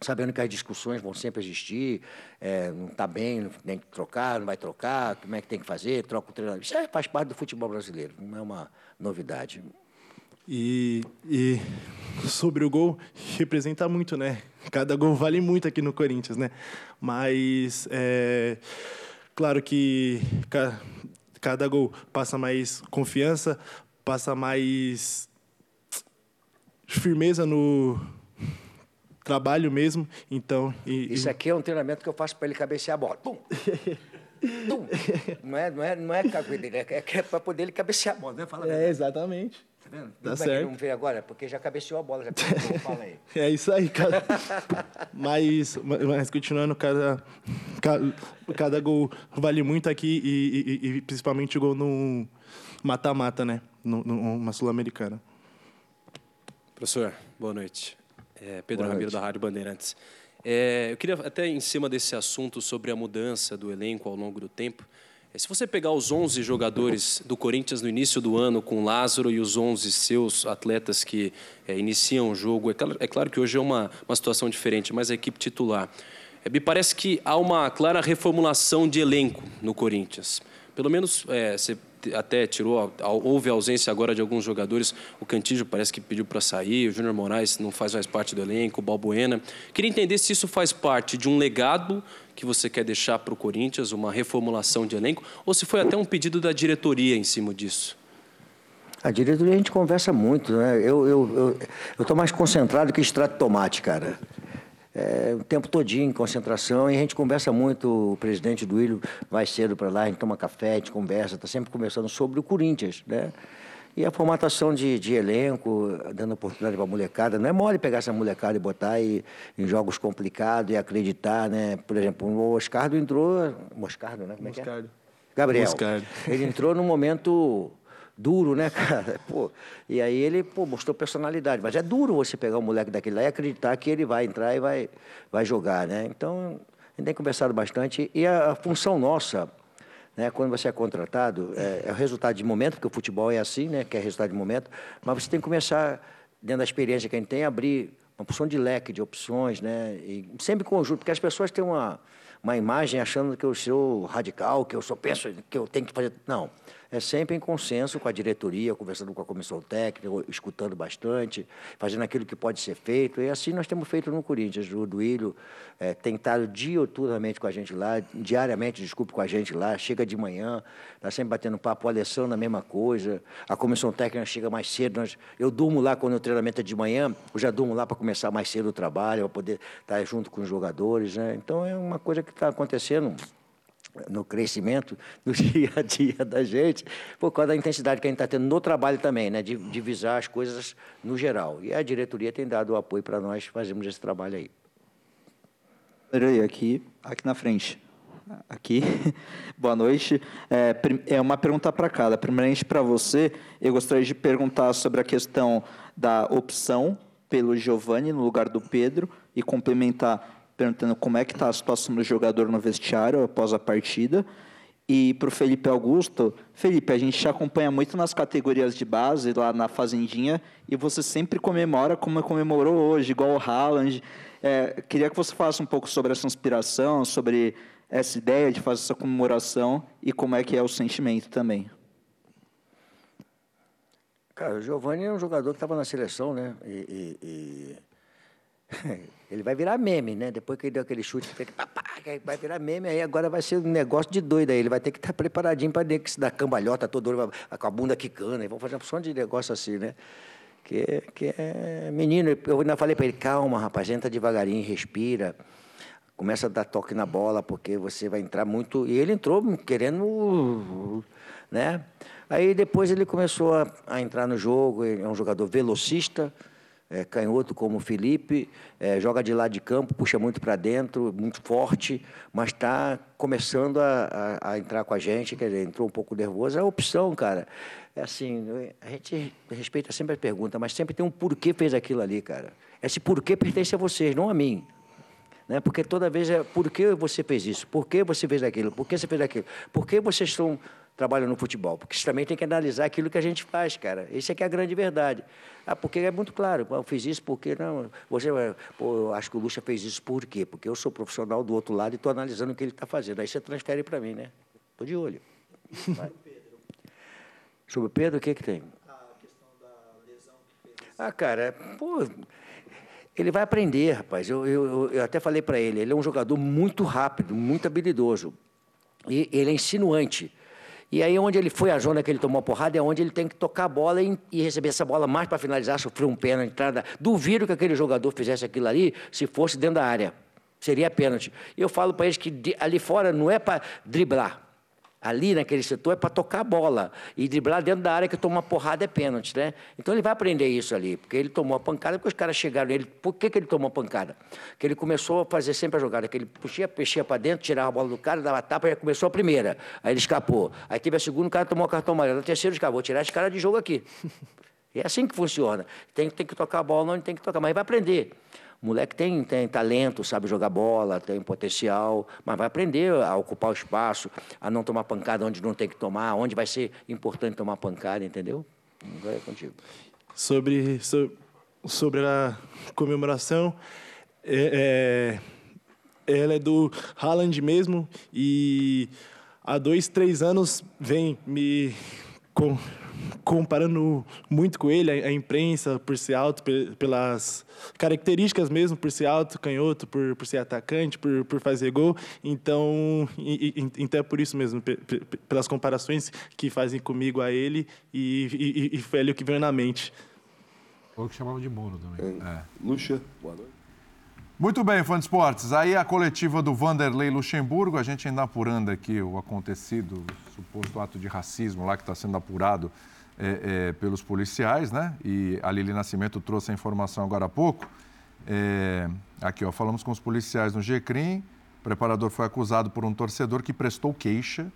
sabendo que as discussões vão sempre existir, é, não está bem, tem que trocar, não vai trocar, como é que tem que fazer, troca o treinador. Isso é, faz parte do futebol brasileiro, não é uma novidade. E, e sobre o gol, representa muito, né? Cada gol vale muito aqui no Corinthians, né? Mas, é, claro que ca, cada gol passa mais confiança, passa mais firmeza no trabalho mesmo. Então, e, Isso aqui é um treinamento que eu faço para ele cabecear a bola. Pum! <laughs> Não é, não é, não é é, é para poder ele cabecear a bola, né? Fala É, exatamente. Tá vendo? Tá Como certo. É não vê agora? Porque já cabeceou a bola, já cabeceou, fala aí. <laughs> É isso aí, cara. <laughs> mas, mas continuando, cada, cada, cada gol vale muito aqui e, e- e principalmente o gol no mata-mata, né? No- Numa Sul-Americana. Professor, boa noite. É, Pedro Boa Ramiro, noite. da Rádio Bandeirantes. É, eu queria, até em cima desse assunto sobre a mudança do elenco ao longo do tempo, se você pegar os 11 jogadores do Corinthians no início do ano com Lázaro e os 11 seus atletas que é, iniciam o jogo, é claro, é claro que hoje é uma, uma situação diferente, mas a equipe titular. É, me parece que há uma clara reformulação de elenco no Corinthians. Pelo menos é, você até tirou, houve ausência agora de alguns jogadores. O Cantígio parece que pediu para sair, o Júnior Moraes não faz mais parte do elenco, o Balbuena. Queria entender se isso faz parte de um legado que você quer deixar para o Corinthians, uma reformulação de elenco, ou se foi até um pedido da diretoria em cima disso. A diretoria a gente conversa muito, né? Eu eu eu estou mais concentrado que extrato de tomate, cara. É, o tempo todinho em concentração e a gente conversa muito. O presidente do Ilho vai cedo para lá, a gente toma café, a gente conversa, está sempre conversando sobre o Corinthians, né? E a formatação de, de elenco, dando oportunidade para a molecada. Não é mole pegar essa molecada e botar aí em jogos complicados e acreditar, né? Por exemplo, o Oscardo entrou. Moscardo, né? Como é que é? Moscardo. Gabriel. Moscardo. Ele entrou num momento duro, né, cara? Pô, e aí ele pô, mostrou personalidade. Mas é duro você pegar um moleque daquele lá e acreditar que ele vai entrar e vai, vai jogar, né? Então, a gente tem conversado bastante. E a, a função nossa, né, quando você é contratado, é, é o resultado de momento, porque o futebol é assim, né, que é resultado de momento, mas você tem que começar, dentro da experiência que a gente tem, abrir uma porção de leque de opções, né? E sempre em conjunto, porque as pessoas têm uma, uma imagem achando que eu sou radical, que eu só penso que eu tenho que fazer. Não. É sempre em consenso com a diretoria, conversando com a comissão técnica, escutando bastante, fazendo aquilo que pode ser feito. E assim nós temos feito no Corinthians. O Duílio é, tem estado dioturnamente com a gente lá, diariamente, desculpe, com a gente lá, chega de manhã, está sempre batendo papo, o Alessandro a mesma coisa, a comissão técnica chega mais cedo, nós, eu durmo lá quando o treinamento é de manhã, eu já durmo lá para começar mais cedo o trabalho, para poder estar junto com os jogadores, né? Então é uma coisa que está acontecendo no crescimento do <laughs> dia a dia da gente, por causa da intensidade que a gente está tendo no trabalho também, né? De, de visar as coisas no geral. E a diretoria tem dado o apoio para nós fazermos esse trabalho aí. Peraí, aqui, aqui na frente. Aqui, <laughs> boa noite. É, é uma pergunta para cada. Primeiramente, para você, eu gostaria de perguntar sobre a questão da opção pelo Giovani no lugar do Pedro e complementar perguntando como é que está a situação do jogador no vestiário após a partida. E para o Felipe Augusto, Felipe, a gente te acompanha muito nas categorias de base, lá na Fazendinha, e você sempre comemora como comemorou hoje, igual o Haaland. É, queria que você falasse um pouco sobre essa inspiração, sobre essa ideia de fazer essa comemoração e como é que é o sentimento também. Cara, o Giovanni é um jogador que estava na seleção, né? E, e- e- <laughs> ele vai virar meme, né? Depois que ele deu aquele chute, vai virar meme, aí agora vai ser um negócio de doido aí. Ele vai ter que estar preparadinho para que se dar cambalhota hora, vai- com a bunda quicando. Aí vão fazer uma opção de negócio assim, né? Que, que é menino. Eu ainda falei para ele, calma, rapaz, entra devagarinho, respira. Começa a dar toque na bola, porque você vai entrar muito. E ele entrou querendo. Né? Aí depois ele começou a, a entrar no jogo, ele é um jogador velocista, é, canhoto como o Felipe, é, joga de lado de campo, puxa muito para dentro, muito forte, mas está começando a, a- a entrar com a gente, quer dizer, entrou um pouco nervoso. É a opção, cara. É assim, a gente respeita sempre a pergunta, mas sempre tem um porquê fez aquilo ali, cara. Esse porquê pertence a vocês, não a mim né? Porque toda vez é por que você fez isso? Por que você fez aquilo? Por que você fez aquilo? Por que vocês estão trabalhando no futebol? Porque você também tem que analisar aquilo que a gente faz, cara. Isso é que é a grande verdade. Ah, porque é muito claro. Eu fiz isso porque não. Você, pô, acho que o Lucha fez isso por quê? Porque eu sou profissional do outro lado e estou analisando o que ele está fazendo. Aí você transfere para mim, né? Estou de olho. Vai. Sobre o Pedro, o que que tem? Ah, cara, pô, ele vai aprender, rapaz. Eu, eu, eu até falei para ele, ele é um jogador muito rápido, muito habilidoso. E ele é insinuante. E aí, onde ele foi a zona que ele tomou a porrada, é onde ele tem que tocar a bola e, e receber essa bola mais para finalizar, sofrer um pênalti, entrada. Duvido que aquele jogador fizesse aquilo ali se fosse dentro da área. Seria pênalti. Eu falo para eles que ali fora não é para driblar. Ali naquele setor é para tocar a bola. E driblar dentro da área que tomar uma porrada é pênalti, né? Então ele vai aprender isso ali, porque ele tomou a pancada, porque os caras chegaram nele. Por que, que ele tomou a pancada? Porque ele começou a fazer sempre a jogada, que ele puxia, peixia para dentro, tirava a bola do cara, dava tapa, já começou a primeira. Aí ele escapou. Aí teve a segunda, o cara tomou o cartão amarelo. A terceira, escapou. Vou tirar esse cara de jogo aqui. <laughs> É assim que funciona. Tem, tem que tocar a bola onde tem que tocar, mas vai aprender. Moleque tem, tem talento, sabe jogar bola, tem potencial, mas vai aprender a ocupar o espaço, a não tomar pancada onde não tem que tomar, onde vai ser importante tomar pancada, entendeu? Agora é contigo. Sobre, sobre, sobre a comemoração, é, é, ela é do Haaland mesmo e há dois, três anos vem me com, comparando muito com ele, a, a, imprensa, por ser alto, pelas características mesmo, por ser alto, canhoto, por, por ser atacante, por, por fazer gol. Então, e, e, então é por isso mesmo, pelas comparações que fazem comigo a ele, e, e, e foi ali o que veio na mente. Ou que chamavam de mono também. É. Luxa, boa noite. Muito bem, fã de esportes. Aí a coletiva do Vanderlei Luxemburgo, a gente ainda apurando aqui o acontecido, o suposto ato de racismo lá que está sendo apurado é, é, pelos policiais, né? E a Lili Nascimento trouxe a informação agora há pouco. É, aqui, ó, falamos com os policiais no GCRIM. O preparador foi acusado por um torcedor que prestou queixa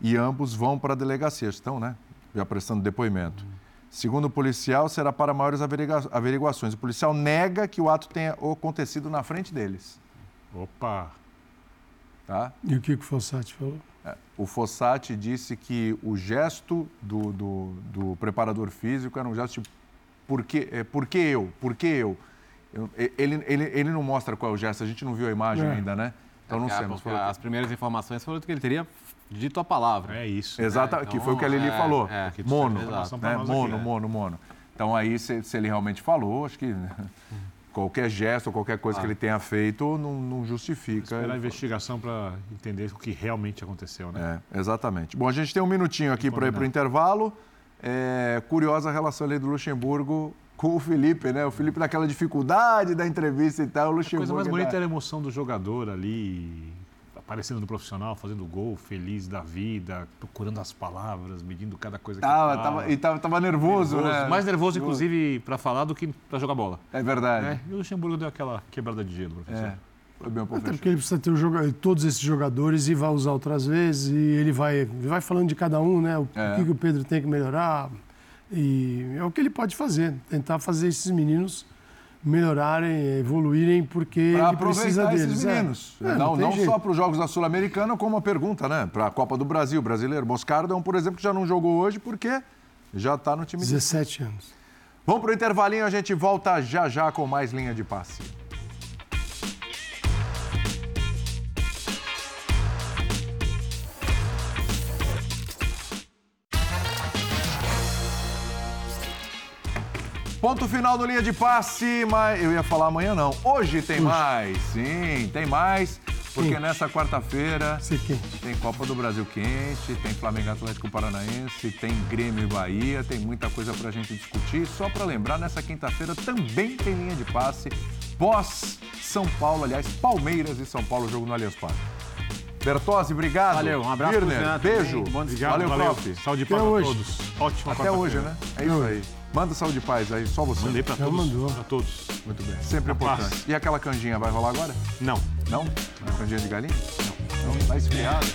e ambos vão para a delegacia. Estão, né? Já prestando depoimento. Segundo o policial, será para maiores averiguações. O policial nega que o ato tenha acontecido na frente deles. Opa! Tá? E o que o Fossati falou? É, o Fossati disse que o gesto do, do, do, preparador físico era um gesto tipo, por que, é, por que eu? Por que eu? eu ele, ele, ele não mostra qual é o gesto, a gente não viu a imagem é. ainda, né? Então não sei. As primeiras informações foram que ele teria dito a palavra. É isso. Exato, né? então, que foi o que a Lili é, falou. É, mono, né? mono, aqui, mono, mono. Então aí, se, se, ele realmente falou, acho que qualquer gesto, qualquer coisa ah. que ele tenha feito não, não justifica. Esperar a investigação para entender o que realmente aconteceu, né? É, exatamente. Bom, a gente tem um minutinho aqui para ir para o intervalo. É, curiosa a relação ali do Luxemburgo com o Felipe, né? O Felipe naquela dificuldade da entrevista e tal, o Luxemburgo... A coisa mais bonita era a emoção do jogador ali, aparecendo no profissional, fazendo gol, feliz da vida, procurando as palavras, medindo cada coisa que tava. tava e tava, tava nervoso, nervoso, né? Mais nervoso, inclusive, para falar do que para jogar bola. É verdade. É, e o Luxemburgo deu aquela quebrada de gelo, professor. É. Foi bem Até porque ele precisa ter jogo, todos esses jogadores e vai usar outras vezes, e ele vai, vai falando de cada um, né? O é. que, que o Pedro tem que melhorar. E é o que ele pode fazer, tentar fazer esses meninos melhorarem, evoluírem, porque pra ele precisa deles. esses é. meninos. É. não não, não só para os Jogos da Sul-Americana, como uma pergunta, né? Para a Copa do Brasil brasileiro. Moscardo é um, por exemplo, que já não jogou hoje porque já está no time 17 de... anos. Vamos para o intervalinho, a gente volta já já com mais linha de passe. Ponto final do linha de passe, mas eu ia falar amanhã não. Hoje tem mais, sim, tem mais. Porque quente. nessa quarta-feira tem Copa do Brasil quente, tem Flamengo Atlético Paranaense, tem Grêmio e Bahia, tem muita coisa pra gente discutir. Só para lembrar, nessa quinta-feira também tem linha de passe pós São Paulo, aliás, Palmeiras e São Paulo, jogo no Allianz Parque. Bertozzi, obrigado. Valeu, um abraço. Birner, beijo. Bom valeu, valeu. prof. Saúde para todos. Ótimo. Até hoje, né? É isso aí. Manda saúde de paz aí, só você. Mandei pra todos. Mandou. Pra todos. Muito bem. Sempre importante. Paz. E aquela canjinha vai rolar agora? Não. Não? A canjinha de galinha? Não. Não. Tá esfriado?